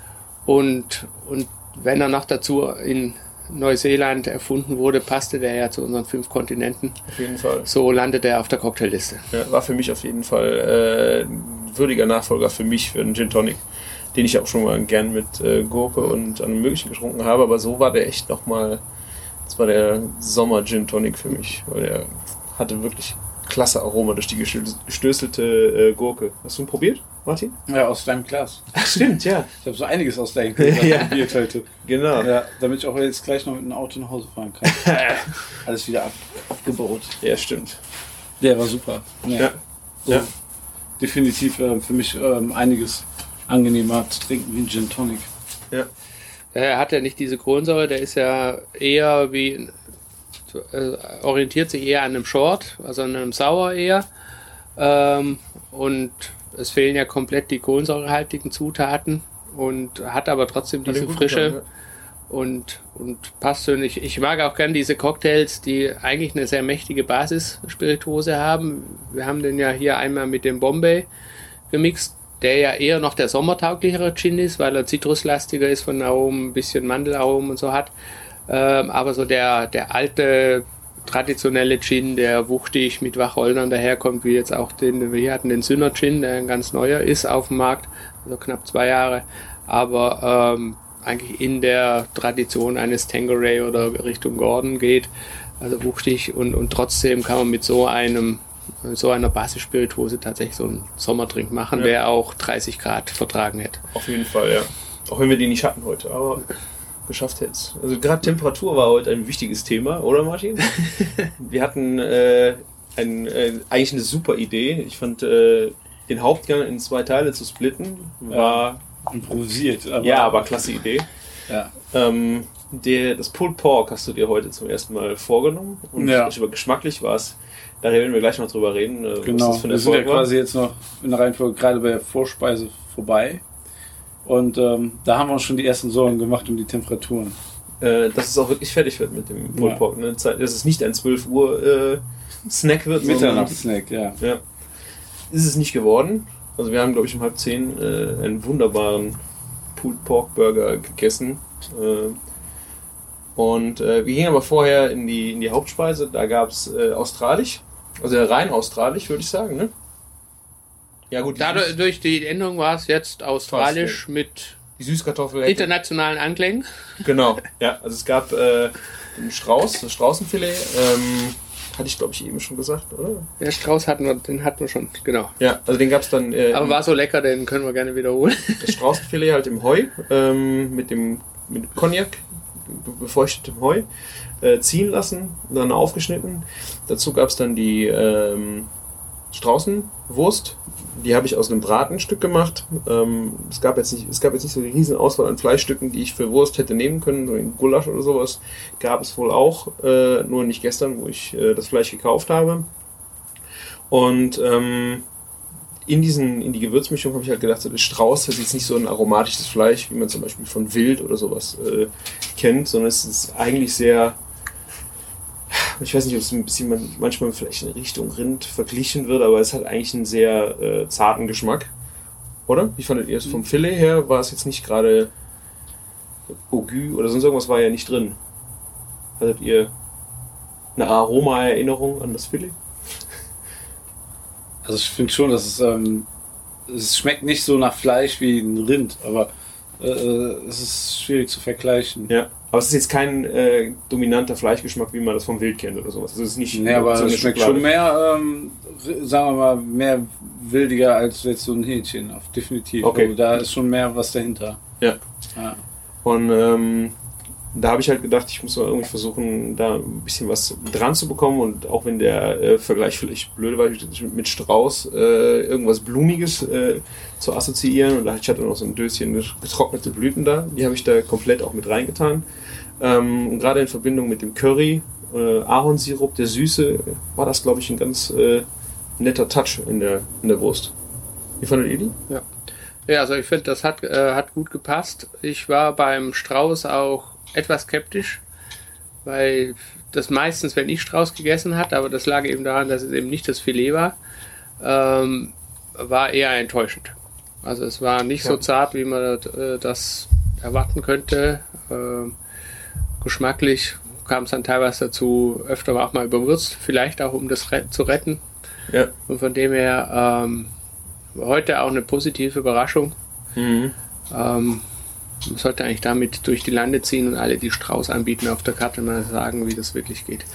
und, und wenn er noch dazu in Neuseeland erfunden wurde, passte der ja zu unseren fünf Kontinenten. Auf jeden Fall. So landet er auf der Cocktailliste. Ja, war für mich auf jeden Fall äh, ein würdiger Nachfolger für mich, für einen Gin Tonic, den ich auch schon mal gern mit äh, Gurke und allem Möglichen getrunken habe, aber so war der echt nochmal, das war der Sommer Gin Tonic für mich, weil der hatte wirklich klasse Aroma durch die gestö- gestößelte äh, Gurke. Hast du ihn probiert, Martin? Ja, aus deinem Glas. Stimmt, ja. Ich habe so einiges aus deinem Glas Ja. probiert heute. Genau. Ja, damit ich auch jetzt gleich noch mit einem Auto nach Hause fahren kann. Alles wieder ab, abgebaut. Ja, stimmt. Der war super. Ja. So, Ja. Definitiv äh, für mich ähm, einiges angenehmer zu trinken wie ein Gin Tonic. Ja. Er hat ja nicht diese Kohlensäure, der ist ja eher wie, orientiert sich eher an einem Short, also an einem Sauer eher. Ähm, und es fehlen ja komplett die kohlensäurehaltigen Zutaten und hat aber trotzdem diese Frische gefallen, und, und passt und ich, ich mag auch gern diese Cocktails, die eigentlich eine sehr mächtige Basis-Spirituose haben. Wir haben den ja hier einmal mit dem Bombay gemixt, der ja eher noch der sommertauglichere Gin ist, weil er zitruslastiger ist von Aromen, ein bisschen Mandelaromen und so hat. Ähm, aber so der, der alte traditionelle Gin, der wuchtig mit Wacholtern daherkommt, wie jetzt auch den, wir hatten den Sünner Gin, der ein ganz neuer ist auf dem Markt, also knapp zwei Jahre, aber ähm, eigentlich in der Tradition eines Tanqueray oder Richtung Gordon geht, also wuchtig und, und trotzdem kann man mit so einem so einer Basisspirituose tatsächlich so einen Sommerdrink machen, Ja. der auch 30 Grad vertragen hätte. Auf jeden Fall, ja. Auch wenn wir die nicht hatten heute, aber geschafft hätte Also gerade Temperatur war heute ein wichtiges Thema, oder Martin? wir hatten äh, ein, äh, eigentlich eine super Idee. Ich fand äh, den Hauptgang in zwei Teile zu splitten war Improvisiert. Aber, ja, aber klasse Idee. Ja. Ähm, der, das Pulled Pork hast du dir heute zum ersten Mal vorgenommen und Ja. über geschmacklich war es. Da werden wir gleich noch drüber reden, äh, was Genau. Wir sind ja quasi jetzt noch in der Reihenfolge gerade bei der Vorspeise vorbei. Und ähm, da haben wir uns schon die ersten Sorgen gemacht um die Temperaturen. äh, dass es auch wirklich fertig wird mit dem Pulled. Pork. Ne? Dass es nicht ein 12 Uhr äh, Snack wird, Mitternachtssnack, ja. ja, ist es nicht geworden. Also wir haben, glaube ich, um halb zehn äh, einen wunderbaren Pulled Pork Burger gegessen. Äh, und äh, wir gingen aber vorher in die, in die Hauptspeise. Da gab es äh, australisch, also rein australisch, würde ich sagen. Ne? Ja gut, Dadurch durch die Endung war es jetzt australisch mit die Süßkartoffel. internationalen Anklängen. Genau, ja. Also es gab äh, einen Strauß, das Straußenfilet, ähm, Hatte ich, glaube ich, eben schon gesagt, oder? Der Strauß hatten wir, den hatten wir schon, genau. Ja, also den gab's dann. Äh, Aber war so lecker, den können wir gerne wiederholen. das Straußenfilet halt im Heu, ähm, mit dem mit Cognac, be- befeuchtetem Heu, äh, ziehen lassen, dann aufgeschnitten. Dazu gab's dann die ähm, Straußenwurst. Die habe ich aus einem Bratenstück gemacht. Ähm, es, gab jetzt nicht, es gab jetzt nicht so eine riesen Auswahl an Fleischstücken, die ich für Wurst hätte nehmen können. So ein Gulasch oder sowas gab es wohl auch. Äh, nur nicht gestern, wo ich äh, das Fleisch gekauft habe. Und ähm, in, diesen, in die Gewürzmischung habe ich halt gedacht, so der Strauß hat jetzt nicht so ein aromatisches Fleisch, wie man zum Beispiel von Wild oder sowas äh, kennt, sondern es ist eigentlich sehr, ich weiß nicht, ob es ein bisschen man- manchmal vielleicht in Richtung Rind verglichen wird, aber es hat eigentlich einen sehr äh, zarten Geschmack. Oder? Wie fandet ihr es vom Filet her? War es jetzt nicht gerade Augü oder sonst irgendwas war ja nicht drin? Hattet ihr eine Aroma-Erinnerung an das Filet? Also ich finde schon, dass es, ähm, es schmeckt nicht so nach Fleisch wie ein Rind, aber äh, äh, es ist schwierig zu vergleichen. Ja. Aber es ist jetzt kein äh, dominanter Fleischgeschmack, wie man das vom Wild kennt oder sowas. Also es ist nicht Nee, aber so es schmeckt Schokolade. schon mehr, ähm, sagen wir mal, mehr wildiger als jetzt so ein Hähnchen, auf definitiv. Okay. Also da ist schon mehr was dahinter. Ja. Ja. Und ähm, da habe ich halt gedacht, ich muss mal irgendwie versuchen, da ein bisschen was dran zu bekommen. Und auch wenn der äh, Vergleich vielleicht blöd war, mit Strauß äh, irgendwas Blumiges äh, zu assoziieren. Und ich hatte noch so ein Döschen getrocknete Blüten da. Die habe ich da komplett auch mit reingetan. Ähm, und gerade in Verbindung mit dem Curry, äh, Ahornsirup, der Süße, war das, glaube ich, ein ganz äh, netter Touch in der, in der Wurst. Wie fandet ihr die? Ja, also ich finde, das hat, äh, hat gut gepasst. Ich war beim Strauß auch etwas skeptisch, weil das meistens, wenn ich Strauß gegessen hat, aber das lag eben daran, dass es eben nicht das Filet war, ähm, war eher enttäuschend. Also es war nicht so Ja. zart, wie man äh, das erwarten könnte. Ähm, geschmacklich kam es dann teilweise dazu, öfter auch mal überwürzt, vielleicht auch um das zu retten. Ja. Und von dem her ähm, heute auch eine positive Überraschung. Mhm. Ähm, man sollte eigentlich damit durch die Lande ziehen und alle, die Strauß anbieten, auf der Karte mal sagen, wie das wirklich geht.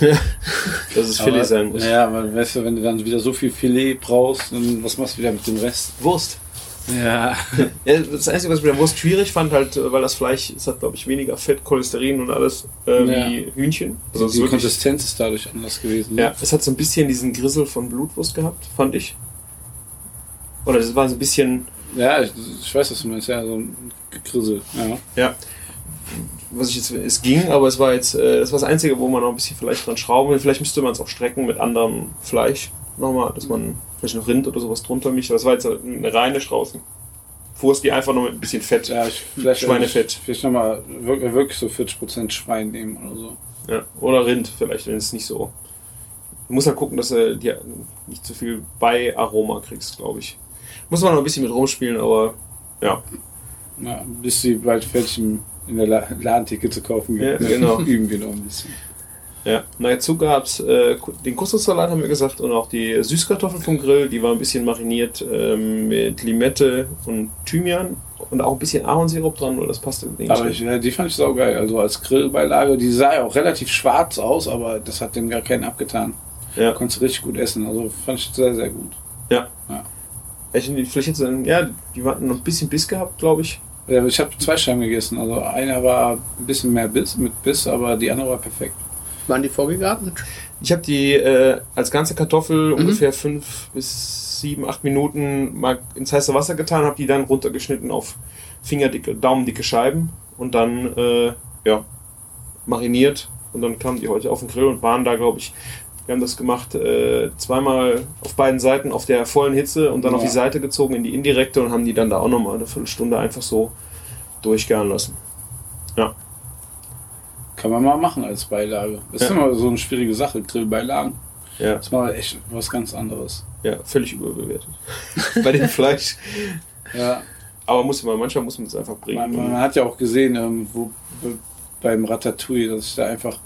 Dass es Filet sein muss. Ja, aber weißt du, wenn du dann wieder so viel Filet brauchst, dann was machst du wieder mit dem Rest? Wurst. Ja. Ja, das Einzige, was ich mit der Wurst schwierig fand, halt, äh, weil das Fleisch, es hat, glaube ich, weniger Fett, Cholesterin und alles äh, Ja. wie Hühnchen. Also es die wirklich, Konsistenz ist dadurch anders gewesen. ne? ja, es hat so ein bisschen diesen Grissel von Blutwurst gehabt, fand ich. Oder das war so ein bisschen, Ja, ich, ich weiß, was du meinst. Ja, so ein Gegrissel. Ja. ja, was ich jetzt, es ging, aber es war jetzt, äh, das war das Einzige, wo man noch ein bisschen vielleicht dran schrauben will. Vielleicht müsste man es auch strecken mit anderem Fleisch nochmal, dass man vielleicht noch Rind oder sowas drunter mischt. Das war jetzt eine reine Straußenwurst, die einfach nur mit ein bisschen Fett. Ja, ich, vielleicht Schweinefett. Vielleicht nochmal wirklich, wirklich so 40% Schwein nehmen oder so. Ja, oder Rind vielleicht, wenn es nicht so. Du musst halt gucken, dass du die nicht zu viel bei Aroma kriegst, glaube ich. Muss man noch ein bisschen mit rumspielen, aber ja. Ja, bis sie bald fertig in der La Ladentheke zu kaufen Ja, genau. Üben wir noch ein bisschen. ja. Na, dazu gab es äh, den Couscous-Salat, haben wir gesagt, und auch die Süßkartoffel vom Grill. Die war ein bisschen mariniert ähm, mit Limette und Thymian und auch ein bisschen Ahornsirup dran, weil das passte. denke Aber ich, ja, die fand ich saugeil. Also als Grillbeilage, die sah ja auch relativ schwarz aus, aber das hat dem gar keinen abgetan. Ja. Konntest du richtig gut essen. Also fand ich sehr, sehr gut. Ich, vielleicht jetzt, ja, die hatten noch ein bisschen Biss gehabt, glaube ich. Ja, ich habe zwei Scheiben gegessen. Also einer war ein bisschen mehr Biss, mit Biss, aber die andere war perfekt. Waren die vorgegartet? Ich habe die äh, als ganze Kartoffel ungefähr fünf bis sieben, acht Minuten mal ins heiße Wasser getan, habe die dann runtergeschnitten auf fingerdicke, daumendicke Scheiben und dann äh, ja mariniert und dann kamen die heute auf den Grill und waren da, glaube ich, wir haben das gemacht äh, zweimal auf beiden Seiten auf der vollen Hitze und dann auf Ja. die Seite gezogen in die indirekte und haben die dann da auch nochmal eine Viertelstunde einfach so durchgaren lassen. Kann man mal machen als Beilage. Das ist Ja. immer so eine schwierige Sache, Grillbeilagen. Ja, Das ist mal echt was ganz anderes. ja völlig überbewertet. Bei dem Fleisch. Ja, Aber muss man, manchmal muss man es einfach bringen. man, man hat ja auch gesehen, ähm, wo be- beim Ratatouille, dass ich da einfach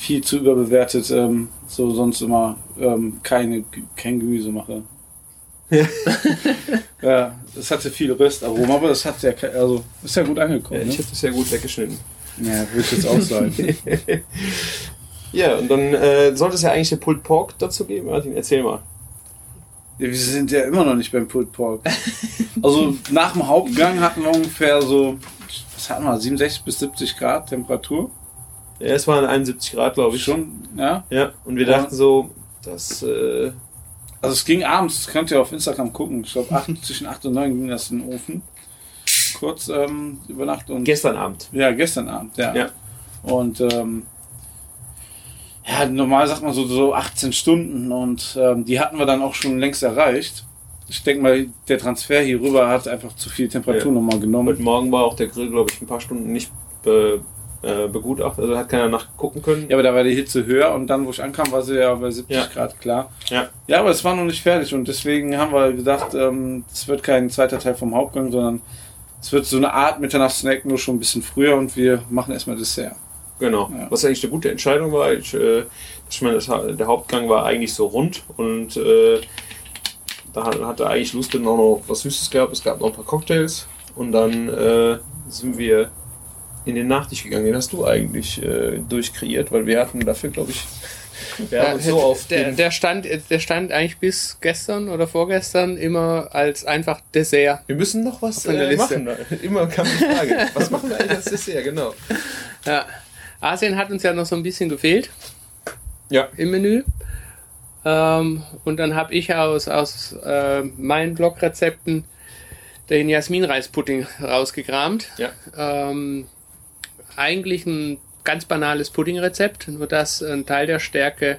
viel zu überbewertet, ähm, so sonst immer ähm, keine, kein Gemüse mache. Ja. ja, das hatte viel Röstaromen, aber das hat ja, also ist ja gut Ja, angekommen. ich ne? habe das sehr gut weggeschnitten. Ja, würde ich jetzt auch sagen. Ja, und dann äh, sollte es ja eigentlich den Pulled Pork dazu geben. Martin, erzähl mal. Ja, wir sind ja immer noch nicht beim Pulled Pork. Also nach dem Hauptgang hatten wir ungefähr so, was hatten wir, 67 bis 70 Grad Temperatur. Ja, es waren 71 Grad, glaube ich. Schon, ja. Ja, und wir Ja. dachten so, dass. Äh, Also es ging abends, das könnt ihr auf Instagram gucken. Ich glaube zwischen 8 und 9 ging das in den Ofen. Kurz ähm, über Nacht und gestern Abend. ja, gestern Abend, ja. Ja. Und ähm, ja, normal sagt man so, so 18 Stunden und ähm, die hatten wir dann auch schon längst erreicht. Ich denke mal, der Transfer hier rüber hat einfach zu viel Temperatur Ja. nochmal genommen. Heute Morgen war auch der Grill, glaube ich, ein paar Stunden nicht be, äh, begutachtet. Also hat keiner nachgucken können. Ja, aber da war die Hitze höher und dann, wo ich ankam, war sie ja bei 70 Ja. Grad klar. Ja. Ja, aber es war noch nicht fertig und deswegen haben wir gedacht, ähm, es wird kein zweiter Teil vom Hauptgang, sondern es wird so eine Art Mitternachtssnack, nur schon ein bisschen früher und wir machen erstmal Dessert. Genau. Ja. Was eigentlich eine gute Entscheidung war. Ich, äh, ich meine, das, der Hauptgang war eigentlich so rund und äh, da hat- hatte eigentlich Lust noch, noch was Süßes gehabt. Es gab noch ein paar Cocktails und dann äh, sind wir in den Nachtisch gegangen. Den hast du eigentlich äh, durchkreiert, weil wir hatten dafür, glaube ich, uns so auf der, der, stand, der stand eigentlich bis gestern oder vorgestern immer als einfach Dessert. wir müssen noch was äh, Liste. machen. Immer kam die Frage, was machen wir eigentlich als Dessert? Genau. Ja. Asien hat uns ja noch so ein bisschen gefehlt Ja. im Menü. Ähm, und dann habe ich aus, aus äh, meinen Blogrezepten den Jasminreispudding rausgekramt. Ja. Ähm, eigentlich ein ganz banales Puddingrezept, nur dass ein Teil der Stärke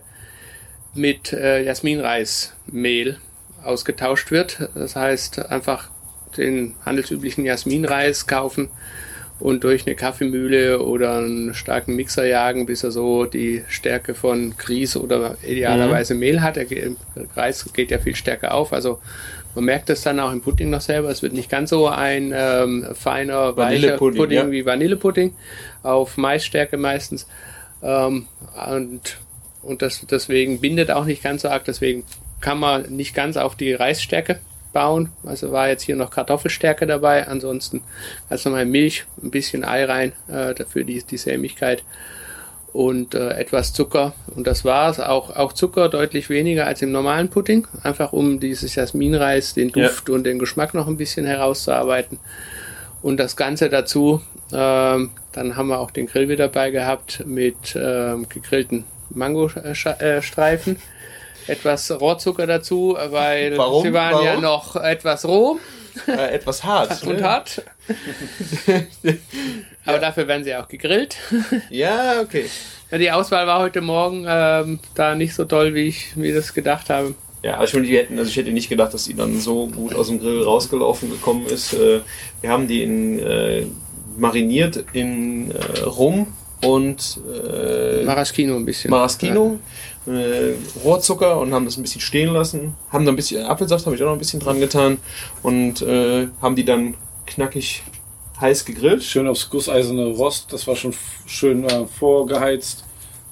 mit äh, Jasminreismehl ausgetauscht wird. Das heißt, einfach den handelsüblichen Jasminreis kaufen und durch eine Kaffeemühle oder einen starken Mixer jagen, bis er so die Stärke von Grieß oder idealerweise Mehl hat. Der Reis geht ja viel stärker auf. Also man merkt das dann auch im Pudding noch selber. Es wird nicht ganz so ein ähm, feiner, weicher Vanillepudding, Pudding ja. wie Vanillepudding auf Maisstärke meistens. Ähm, und und das, deswegen bindet auch nicht ganz so arg. Deswegen kann man nicht ganz auf die Reisstärke bauen. Also war jetzt hier noch Kartoffelstärke dabei. Ansonsten ganz normal Milch, ein bisschen Ei rein, äh, dafür die, die Sämigkeit und äh, etwas Zucker. Und das war's. Auch, auch Zucker deutlich weniger als im normalen Pudding. Einfach um dieses Jasminreis, den Ja. Duft und den Geschmack noch ein bisschen herauszuarbeiten. Und das Ganze dazu, ähm, dann haben wir auch den Grill wieder dabei gehabt mit ähm, gegrillten Mangostreifen. Etwas Rohrzucker dazu, weil Warum? sie waren ja Warum? noch etwas roh Äh, etwas hart. und ne? hart. Aber dafür werden sie auch gegrillt. Ja, okay. Ja, die Auswahl war heute Morgen ähm, da nicht so toll, wie ich mir das gedacht habe. Ja, also ich, hätten, also ich hätte nicht gedacht, dass die dann so gut aus dem Grill rausgelaufen gekommen ist. Äh, Wir haben die in, äh, mariniert in äh, Rum und äh, Maraschino ein bisschen. Maraschino, äh, Rohrzucker und haben das ein bisschen stehen lassen. Haben da ein bisschen Apfelsaft, habe ich auch noch ein bisschen dran getan und äh, haben die dann knackig heiß gegrillt. Schön aufs gusseiserne Rost, das war schon schön äh, vorgeheizt,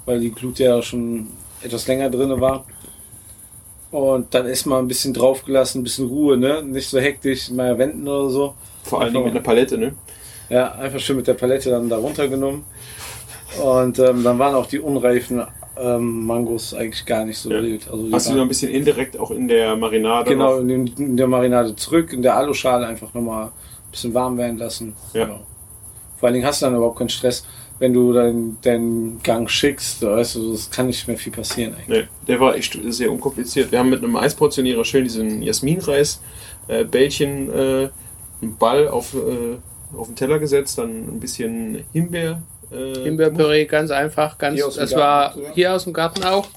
weil die Glut ja schon etwas länger drin war. Und dann erstmal ein bisschen draufgelassen, ein bisschen Ruhe, ne? Nicht so hektisch, mal wenden oder so. Vor allen Dingen mit einer Palette, ne? Ja, einfach schön mit der Palette dann da runtergenommen. Und ähm, dann waren auch die unreifen ähm, Mangos eigentlich gar nicht so Ja. wild. Also Hast du noch ein bisschen indirekt auch in der Marinade genau in, in der Marinade zurück, in der Aluschale einfach nochmal bisschen warm werden lassen. Ja. Genau. Vor allen Dingen hast du dann überhaupt keinen Stress, wenn du deinen deinen Gang schickst. Weißt du, es kann nicht mehr viel passieren eigentlich. Nee, der war echt sehr unkompliziert. Wir haben mit einem Eisportionierer schön diesen Jasminreis, äh, Bällchen, äh, einen Ball auf, äh, auf den Teller gesetzt, dann ein bisschen Himbeer. Äh, Himbeerpüree, ganz einfach, ganz, Hier aus dem das Garten war sogar? hier aus dem Garten auch.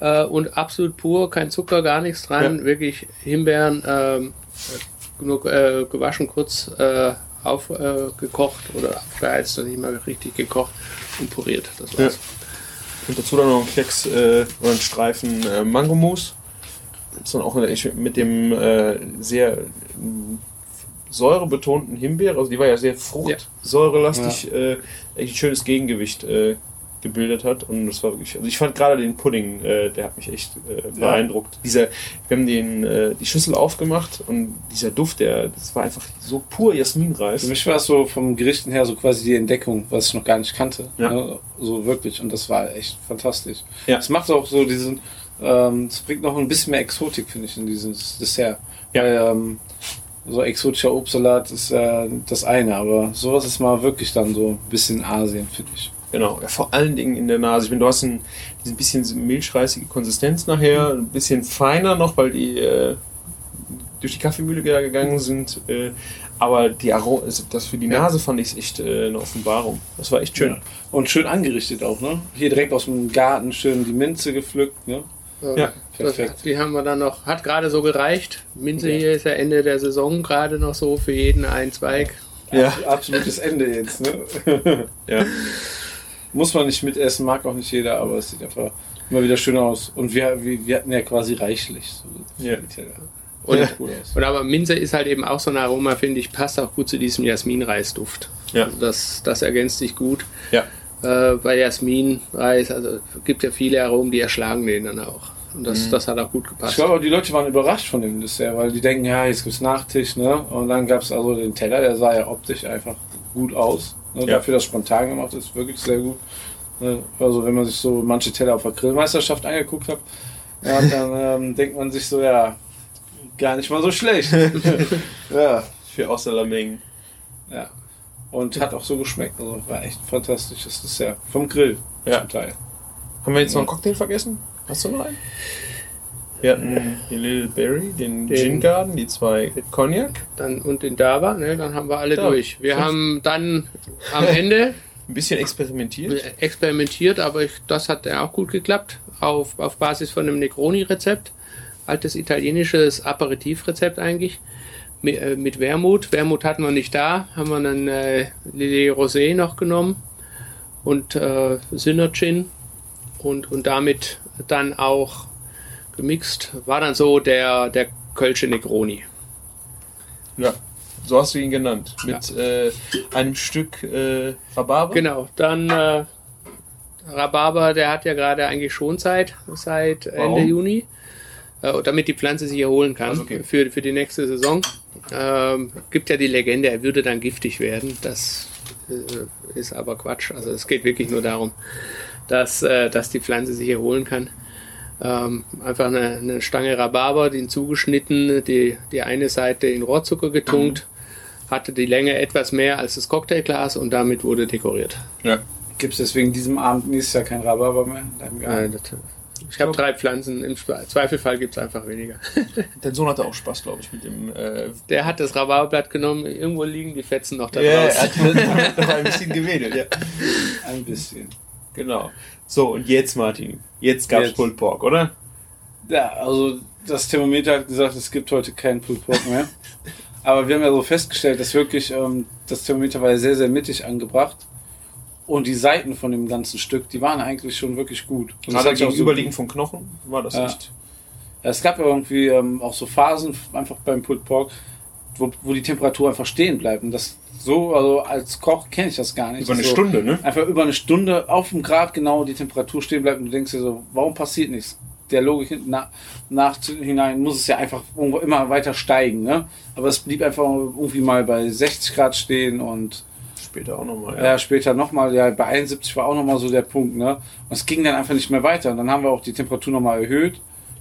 Äh, und absolut pur, kein Zucker, gar nichts dran. Ja. Wirklich Himbeeren, genug äh, gewaschen, kurz äh, aufgekocht äh, oder aufgeheizt und nicht mal richtig gekocht und puriert. Das war's. Und dazu dann noch ein Klecks äh, oder einen Streifen äh, Mangomousse. Das ist dann auch mit dem äh, sehr mm, säurebetonten Himbeer, also die war ja sehr fruchtsäurelastig, äh, echt ein schönes Gegengewicht äh, gebildet hat und das war wirklich, also ich fand gerade den Pudding, äh, der hat mich echt äh, beeindruckt. Dieser, wir haben den, äh, die Schüssel aufgemacht und dieser Duft, der, das war einfach so pur Jasminreis. Für mich war es so vom Gerichten her so quasi die Entdeckung, was ich noch gar nicht kannte. Ja. Ne? So wirklich. Und das war echt fantastisch. Ja. Es macht auch so diesen, ähm, es bringt noch ein bisschen mehr Exotik, finde ich, in dieses Dessert. Ja. Weil, ähm, so exotischer Obstsalat ist äh, das eine, aber sowas ist mal wirklich dann so ein bisschen Asien, finde ich. Genau, ja, vor allen Dingen in der Nase. Ich meine, du hast ein, ein bisschen so milchreisige Konsistenz nachher, ein bisschen feiner noch, weil die äh, durch die Kaffeemühle ge- gegangen sind. Äh, aber die Aro also das für die Nase fand ich echt äh, eine Offenbarung. Das war echt schön. Ja. Und schön angerichtet auch, ne? Hier direkt aus dem Garten schön die Minze gepflückt, ne? Ja, perfekt. Die haben wir dann noch, hat gerade so gereicht. Minze hier ist ja Ende der Saison gerade noch so für jeden ein Zweig. Ja. Absolutes Ende jetzt, ne? Ja. Muss man nicht mitessen, mag auch nicht jeder, aber es sieht einfach immer wieder schön aus. Und wir, wir, wir hatten ja quasi reichlich. So, Ja. Und, aus. und aber Minze ist halt eben auch so ein Aroma, finde ich, passt auch gut zu diesem Jasminreisduft. Ja. Also das, das ergänzt sich gut. Ja. Äh, bei Jasminreis, also gibt ja viele Aromen, die erschlagen den dann auch. Und das, das hat auch gut Ich gepasst. glaube, auch die Leute waren überrascht von dem Dessert, weil die denken, ja, jetzt gibt's Nachtisch, ne? Und dann gab's also den Teller, der sah ja optisch einfach gut aus. Ne? Ja. Dafür, dass spontan gemacht ist, wirklich sehr gut. Ne? Also wenn man sich so manche Teller auf der Grillmeisterschaft angeguckt hat, ja, dann ähm, denkt man sich so, ja, gar nicht mal so schlecht. ja, Für Außerlameng. ja. Und hat auch so geschmeckt. Also war echt ein fantastisches Dessert. Vom Grill Ja. zum Teil. Haben wir jetzt noch einen Cocktail vergessen? Hast du noch einen? Wir hatten den Little Berry, den, Den- Gin Garden, die zwei Cognac. Dann, und den Dava, ne, dann haben wir alle Da. durch. Wir Fünf. haben dann am Ende Ein bisschen experimentiert. experimentiert, aber ich, das hat ja auch gut geklappt. Auf, auf Basis von einem Negroni-Rezept. Altes italienisches Aperitivrezept eigentlich. Mit, äh, mit Wermut. Wermut hatten wir nicht da. Haben wir dann äh, Lillet Rosé noch genommen. Und äh, Synergin. Und, und damit dann auch gemixt. War dann so der, der Kölsche Negroni. Ja. So hast du ihn genannt. Mit äh, einem Stück äh, Rhabarber. Genau, dann äh, Rhabarber, der hat ja gerade eigentlich Schonzeit seit Ende Warum? Juni, äh, damit die Pflanze sich erholen kann Also okay. für, für die nächste Saison. Ähm, gibt ja die Legende, er würde dann giftig werden. Das äh, ist aber Quatsch. Also es geht wirklich nur darum, dass, äh, dass die Pflanze sich erholen kann. Ähm, einfach eine, eine Stange Rhabarber, den zugeschnitten, die, die eine Seite in Rohrzucker getunkt, hatte die Länge etwas mehr als das Cocktailglas und damit wurde dekoriert. Ja. Gibt es deswegen diesem Abend nächstes Jahr kein Rhabarber mehr? Äh, das, ich habe drei Pflanzen, im Zwe- Zweifelfall gibt es einfach weniger. Dein Sohn hatte auch Spaß, glaube ich, mit dem. Äh, Der hat das Rhabarberblatt genommen, irgendwo liegen die Fetzen noch da ja, draußen. er hat noch ein bisschen gewedelt, ja. Ein bisschen. Genau. So, und jetzt, Martin. Jetzt gab's Jetzt. Pulled Pork, oder? Ja, also das Thermometer hat gesagt, es gibt heute keinen Pulled Pork mehr. Aber wir haben ja so festgestellt, dass wirklich ähm, das Thermometer war ja sehr, sehr mittig angebracht. Und die Seiten von dem ganzen Stück, die waren eigentlich schon wirklich gut. Und das Gerade sich auch so- vom Knochen war das Ja. echt. Ja, es gab ja irgendwie ähm, auch so Phasen, einfach beim Pulled Pork, wo, wo die Temperatur einfach stehen bleibt. Und das so, also als Koch kenne ich das gar nicht. Über eine so, Stunde, ne? Einfach über eine Stunde auf dem Grad genau die Temperatur stehen bleibt und du denkst dir so, warum passiert nichts? Der Logik hinten nach, nach hinein muss es ja einfach immer weiter steigen, ne? Aber es blieb einfach irgendwie mal bei 60 Grad stehen und Später auch nochmal, ja, später nochmal, ja, bei 71 war auch nochmal so der Punkt, ne? Und es ging dann einfach nicht mehr weiter. Und dann haben wir auch die Temperatur nochmal erhöht.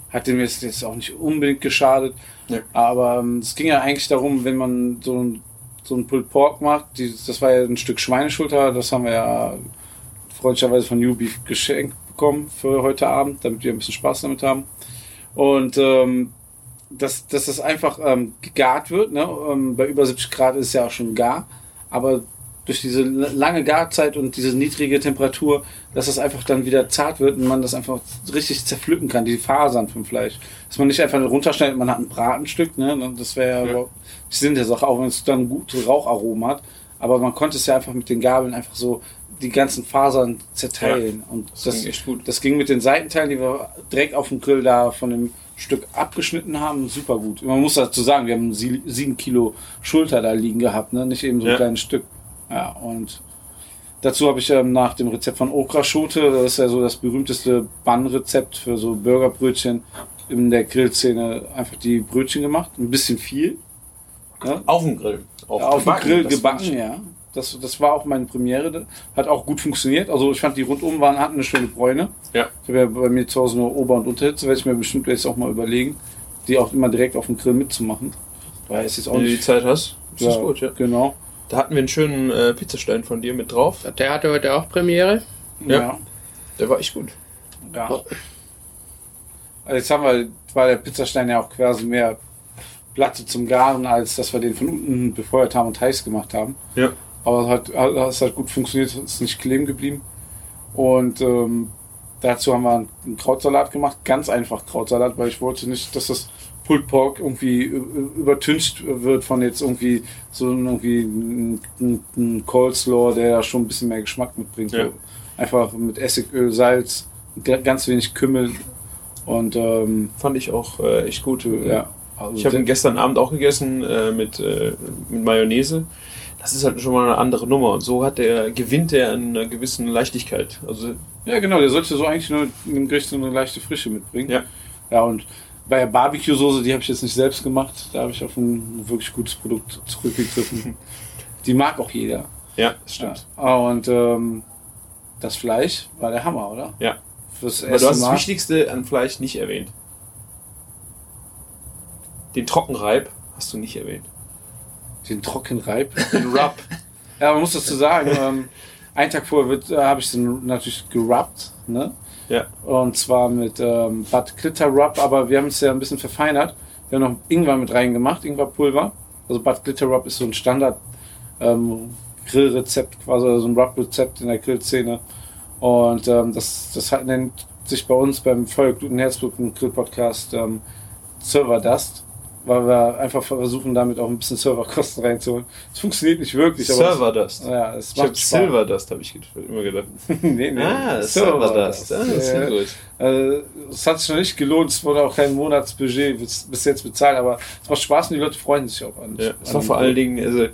Hat dem jetzt, jetzt auch nicht unbedingt geschadet. Ja. Aber ähm, es ging ja eigentlich darum, wenn man so ein, so ein Pulled Pork macht, die, das war ja ein Stück Schweineschulter, das haben wir ja freundlicherweise von New Beef geschenkt bekommen für heute Abend, damit wir ein bisschen Spaß damit haben. Und ähm, dass, dass das einfach ähm, gegart wird, ne? ähm, bei über 70 Grad ist es ja auch schon gar, aber durch diese lange Garzeit und diese niedrige Temperatur, dass das einfach dann wieder zart wird und man das einfach richtig zerpflücken kann, die Fasern vom Fleisch. Dass man nicht einfach runterschneidet, man hat ein Bratenstück, ne? Das wäre ja, Ja. überhaupt nicht Sinn der Sache, auch wenn es dann gute Raucharomen hat. Aber man konnte es ja einfach mit den Gabeln einfach so die ganzen Fasern zerteilen. und Das, das, ging echt gut. das ging mit den Seitenteilen, die wir direkt auf dem Grill da von dem Stück abgeschnitten haben, super gut. Man muss dazu sagen, wir haben sie- sieben Kilo Schulter da liegen gehabt, ne? nicht eben so ein Ja. kleines Stück. Ja, und Dazu habe ich ähm, nach dem Rezept von Okraschote, das ist ja so das berühmteste Bannrezept für so Burgerbrötchen in der Grillszene, einfach die Brötchen gemacht. Ein bisschen viel. Ja? Auf dem Grill. Auch auf dem Grill das gebacken, ja. Das, das war auch meine Premiere. Hat auch gut funktioniert. Also ich fand die rundum waren, hatten eine schöne Bräune. Ja. Ich habe ja bei mir zu Hause nur Ober- und Unterhitze, werde ich mir bestimmt jetzt auch mal überlegen, die auch immer direkt auf dem Grill mitzumachen. Weil es ist auch Wenn du die. Zeit hast, ist das Ja, gut, ja. Genau. Da hatten wir einen schönen äh, Pizzastein von dir mit drauf. Der hatte heute auch Premiere. Ja. Ja. Der war echt gut. ja. Also jetzt haben wir, war der Pizzastein ja auch quasi mehr Platte zum Garen, als dass wir den von unten befeuert haben und heiß gemacht haben. Ja. Aber es hat, es hat gut funktioniert, es ist nicht kleben geblieben. Und ähm, dazu haben wir einen Krautsalat gemacht, ganz einfach Krautsalat, weil ich wollte nicht, dass das Pulled Pork irgendwie übertüncht wird von jetzt irgendwie so irgendwie ein, ein, ein Coleslaw, der ja schon ein bisschen mehr Geschmack mitbringt. Ja. Einfach mit Essigöl, Salz, ganz wenig Kümmel und ähm, Fand ich auch äh, echt gut. ja. Also Ich habe ihn gestern Abend auch gegessen äh, mit, äh, mit Mayonnaise. Das ist halt schon mal eine andere Nummer. Und so hat der, gewinnt er an einer gewissen Leichtigkeit. Also, Ja, genau, der sollte so eigentlich nur dem Gericht so eine leichte Frische mitbringen. Ja. Ja, und bei der Barbecue-Soße, die habe ich jetzt nicht selbst gemacht, da habe ich auf ein wirklich gutes Produkt zurückgegriffen. die mag auch jeder. ja, das stimmt. Ja. Und ähm, das Fleisch war der Hammer, oder? Ja. Fürs Aber du hast das Mal. Wichtigste an Fleisch nicht erwähnt. Den Trockenreib hast du nicht erwähnt. Den Trockenreib. Den Rub. Ja, man muss dazu sagen, ähm, einen Tag vorher äh, habe ich den natürlich gerubbt, ne? Ja. Und zwar mit ähm, Bad Glitter Rub, aber wir haben es ja ein bisschen verfeinert. Wir haben noch Ingwer mit reingemacht, Ingwerpulver. Also Bad Glitter Rub ist so ein Standard ähm, Grillrezept, quasi also ein Rub-Rezept in der Grillszene. Und ähm, das, das hat, nennt sich bei uns beim Feuergluten Herzbluten Grill Podcast ähm, Server Dust, weil wir einfach versuchen, damit auch ein bisschen Serverkosten reinzuholen. Es funktioniert nicht wirklich, aber Server Dust. Es, ja, es Ich habe macht Spaß. Silver Dust, habe ich immer gedacht. nee, nee. Ah, Server Dust. Ah, das ist Ja. gut. Äh, es hat sich noch nicht gelohnt, es wurde auch kein Monatsbudget bis, jetzt bezahlt, aber es macht Spaß und die Leute freuen sich auch an. Ja, es war vor allen. Dingen, also,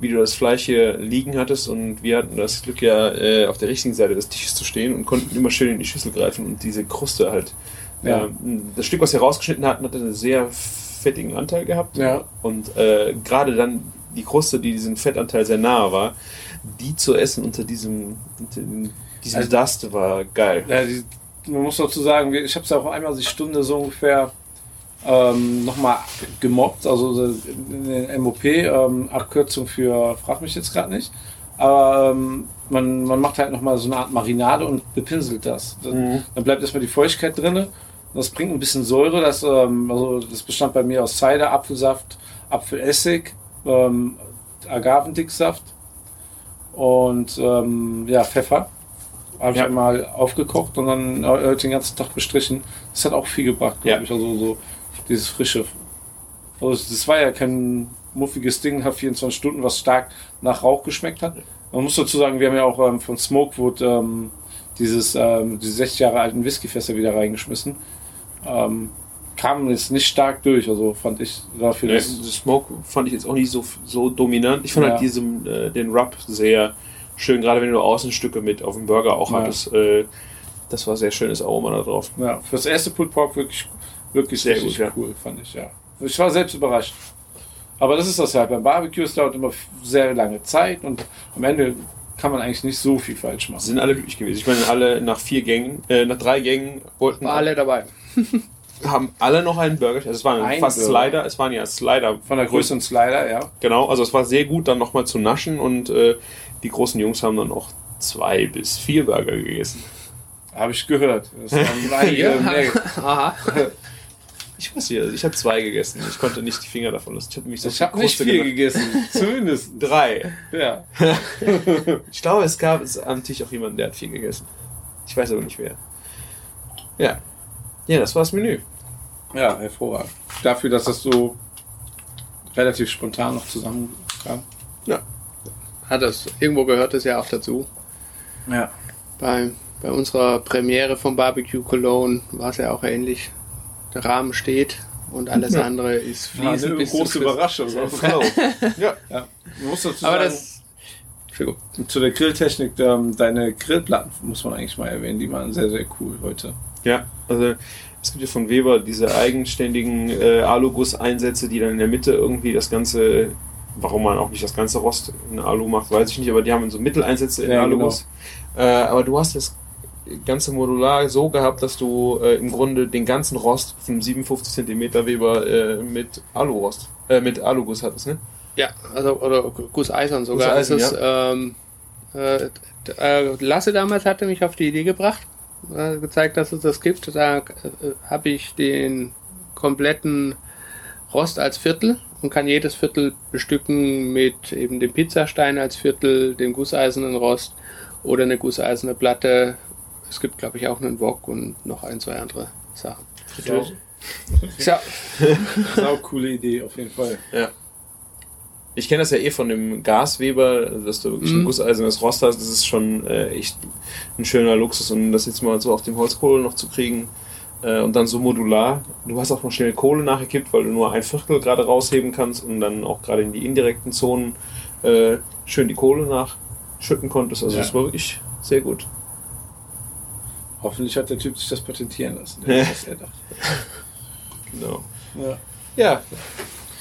wie du das Fleisch hier liegen hattest und wir hatten das Glück ja äh, auf der richtigen Seite des Tisches zu stehen und konnten immer schön in die Schüssel greifen und diese Kruste halt. Ja. ähm, das Stück, was wir rausgeschnitten hatten, hatte einen sehr fettigen Anteil gehabt. Ja. Und äh, gerade dann die Kruste, die diesem Fettanteil sehr nahe war, die zu essen unter diesem, unter diesem Also- Dust war geil. Ja, die, man muss dazu sagen, ich habe es auch einmal die Stunde so ungefähr ähm, nochmal gemobbt, also so in den MOP, ähm, Abkürzung für, frag mich jetzt gerade nicht, aber ähm, man, man macht halt nochmal so eine Art Marinade und bepinselt das. Dann, Mhm. dann bleibt erstmal die Feuchtigkeit drinne. Das bringt ein bisschen Säure, das, ähm, also das bestand bei mir aus Cider, Apfelsaft, Apfelessig, ähm, Agavendicksaft und ähm, ja, Pfeffer. Habe ich Ja. einmal aufgekocht und dann äh, den ganzen Tag bestrichen. Das hat auch viel gebracht, glaube Ja. ich. Also so dieses frische. Also das war ja kein muffiges Ding, hat 24 Stunden, was stark nach Rauch geschmeckt hat. Man muss dazu sagen, wir haben ja auch ähm, von Smokewood ähm, dieses, ähm, diese 60 Jahre alten Whiskyfässer wieder reingeschmissen. Ähm, kam jetzt nicht stark durch, also fand ich dafür, Ja, Smoke fand ich jetzt auch nicht so, so dominant. Ich fand Ja. halt diesen, äh, den Rub sehr schön, gerade wenn du Außenstücke mit auf dem Burger auch Ja. hattest. Äh, das war sehr schönes Aroma da drauf. Ja, fürs erste Pulled Pork wirklich, wirklich Sehr gut, ja. cool, fand ich, ja. Ich war selbst überrascht. Aber das ist das halt. Beim Barbecue es dauert immer sehr lange Zeit und am Ende kann man eigentlich nicht so viel falsch machen. Sind alle glücklich gewesen. Ich meine, alle nach vier Gängen, äh, nach drei Gängen wollten War alle dabei. haben alle noch einen Burger. Also es waren Ein fast Burger. Slider, es waren ja Slider. Von der Größe und Slider, ja. Genau, also es war sehr gut dann nochmal zu naschen und äh, die großen Jungs haben dann noch zwei bis vier Burger gegessen. Habe ich gehört. Das waren einige Ja. mehr. Aha. Ich weiß nicht, also ich habe zwei gegessen. Ich konnte nicht die Finger davon lassen. Ich habe mich so Ich habe nicht viel gegessen. Zumindest. Drei. Ja. Ich glaube, es gab es am Tisch auch jemanden, der hat viel gegessen. Ich weiß aber nicht wer. Ja. Ja, das war das Menü. ja, hervorragend. Dafür, dass das so relativ spontan noch zusammenkam. Hat das, irgendwo gehört es ja auch dazu. Ja. Bei, bei unserer Premiere von Barbecue Cologne war es ja auch ähnlich. Der Rahmen steht und alles Ja. andere ist Ja, fließend eine bis große. Überraschung. Ja. Ja. Man muss dazu Aber sagen, das zu der Grilltechnik, ähm, deine Grillplatten muss man eigentlich mal erwähnen, die waren sehr, sehr cool heute. Ja, also es gibt ja von Weber diese eigenständigen äh, Aluguss-Einsätze, die dann in der Mitte irgendwie das Ganze, warum man auch nicht das ganze Rost in Alu macht, weiß ich nicht, aber die haben so Mitteleinsätze in Ja, Aluguss. Äh, aber du hast das ganze Modular so gehabt, dass du äh, im Grunde den ganzen Rost von 57 Zentimeter Weber äh, mit Alurost, äh, mit Aluguss hattest, ne? Ja, also oder Gusseisern sogar. Gusseisen, ist, ähm, äh, äh, Lasse damals hatte mich auf die Idee gebracht, gezeigt, dass es das gibt. Da äh, habe ich den kompletten Rost als Viertel und kann jedes Viertel bestücken mit eben dem Pizzastein als Viertel, dem gusseisernen Rost oder eine gusseiserne Platte. Es gibt, glaube ich, auch einen Wok und noch ein, zwei andere Sachen. Ja, Sau coole Idee, auf jeden Fall. Ja. Ich kenne das ja eh von dem Gasweber, dass du wirklich ein Mhm. gusseisernes Rost hast. Das ist schon äh, echt ein schöner Luxus. Und das jetzt mal so auf dem Holzkohle noch zu kriegen äh, und dann so modular. Du hast auch mal schnell Kohle nachgekippt, weil du nur ein Viertel gerade rausheben kannst und dann auch gerade in die indirekten Zonen äh, schön die Kohle nachschütten konntest. Also Ja. das war wirklich sehr gut. Hoffentlich hat der Typ sich das patentieren lassen, was er dachte. Genau. Ja. Ja,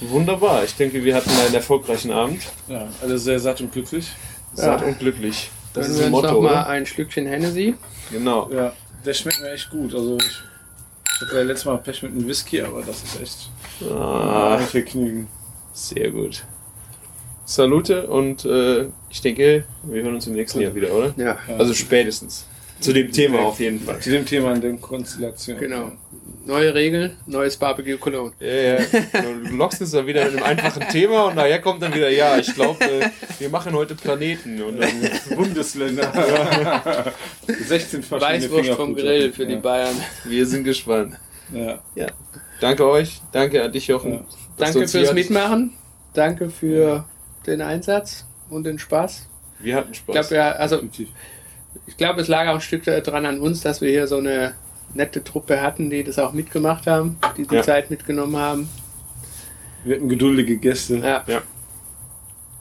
wunderbar. Ich denke, wir hatten einen erfolgreichen Abend. ja, alle sehr satt und glücklich. Satt und glücklich. Das Gönnen ist wir ein uns Motto, noch mal oder? ein Schlückchen Hennessy. Genau. Ja, der schmeckt mir echt gut. Also ich, ich hatte ja letztes Mal Pech mit einem Whisky, aber das ist echt Ah, ein Vergnügen. Sehr gut. Salute und äh, ich denke, wir hören uns im nächsten Jahr wieder, oder? Ja, Also spätestens. Zu dem Thema auf jeden Fall. Zu dem Thema in der Konstellation. genau. Neue Regeln, neues Barbecue Cologne. Ja, ja. Du lockst es dann wieder mit einem einfachen Thema und nachher kommt dann wieder, ja, ich glaube, äh, wir machen heute Planeten. Und dann, Bundesländer. 16 verschiedene Weißwurst vom. Grill für die ja. Bayern. wir sind gespannt. Ja. Danke euch, danke an dich, Jochen. Ja. Danke fürs Mitmachen. Danke für den Einsatz und den Spaß. Wir hatten Ich Spaß. glaube, ja, also definitiv. Ich glaube, es lag auch ein Stück dran an uns, dass wir hier so eine nette Truppe hatten, die das auch mitgemacht haben, die die Ja. Zeit mitgenommen haben. Wir hatten geduldige Gäste. Ja. Ja.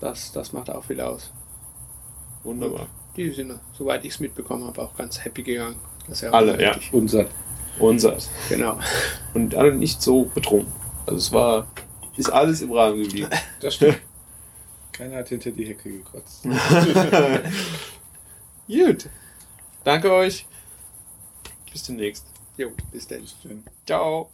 Das, das macht auch viel aus. Wunderbar. Die sind, soweit ich es mitbekommen habe, auch ganz happy gegangen. Das ist ja auch Alle, ja. Unsatt. Unser. Genau. Und alle nicht so betrunken. Also es war, ist alles im Rahmen geblieben. Das stimmt. Keiner hat hinter die Hecke gekotzt. Gut. Danke euch. Bis demnächst. Jo, bis dann. Ciao.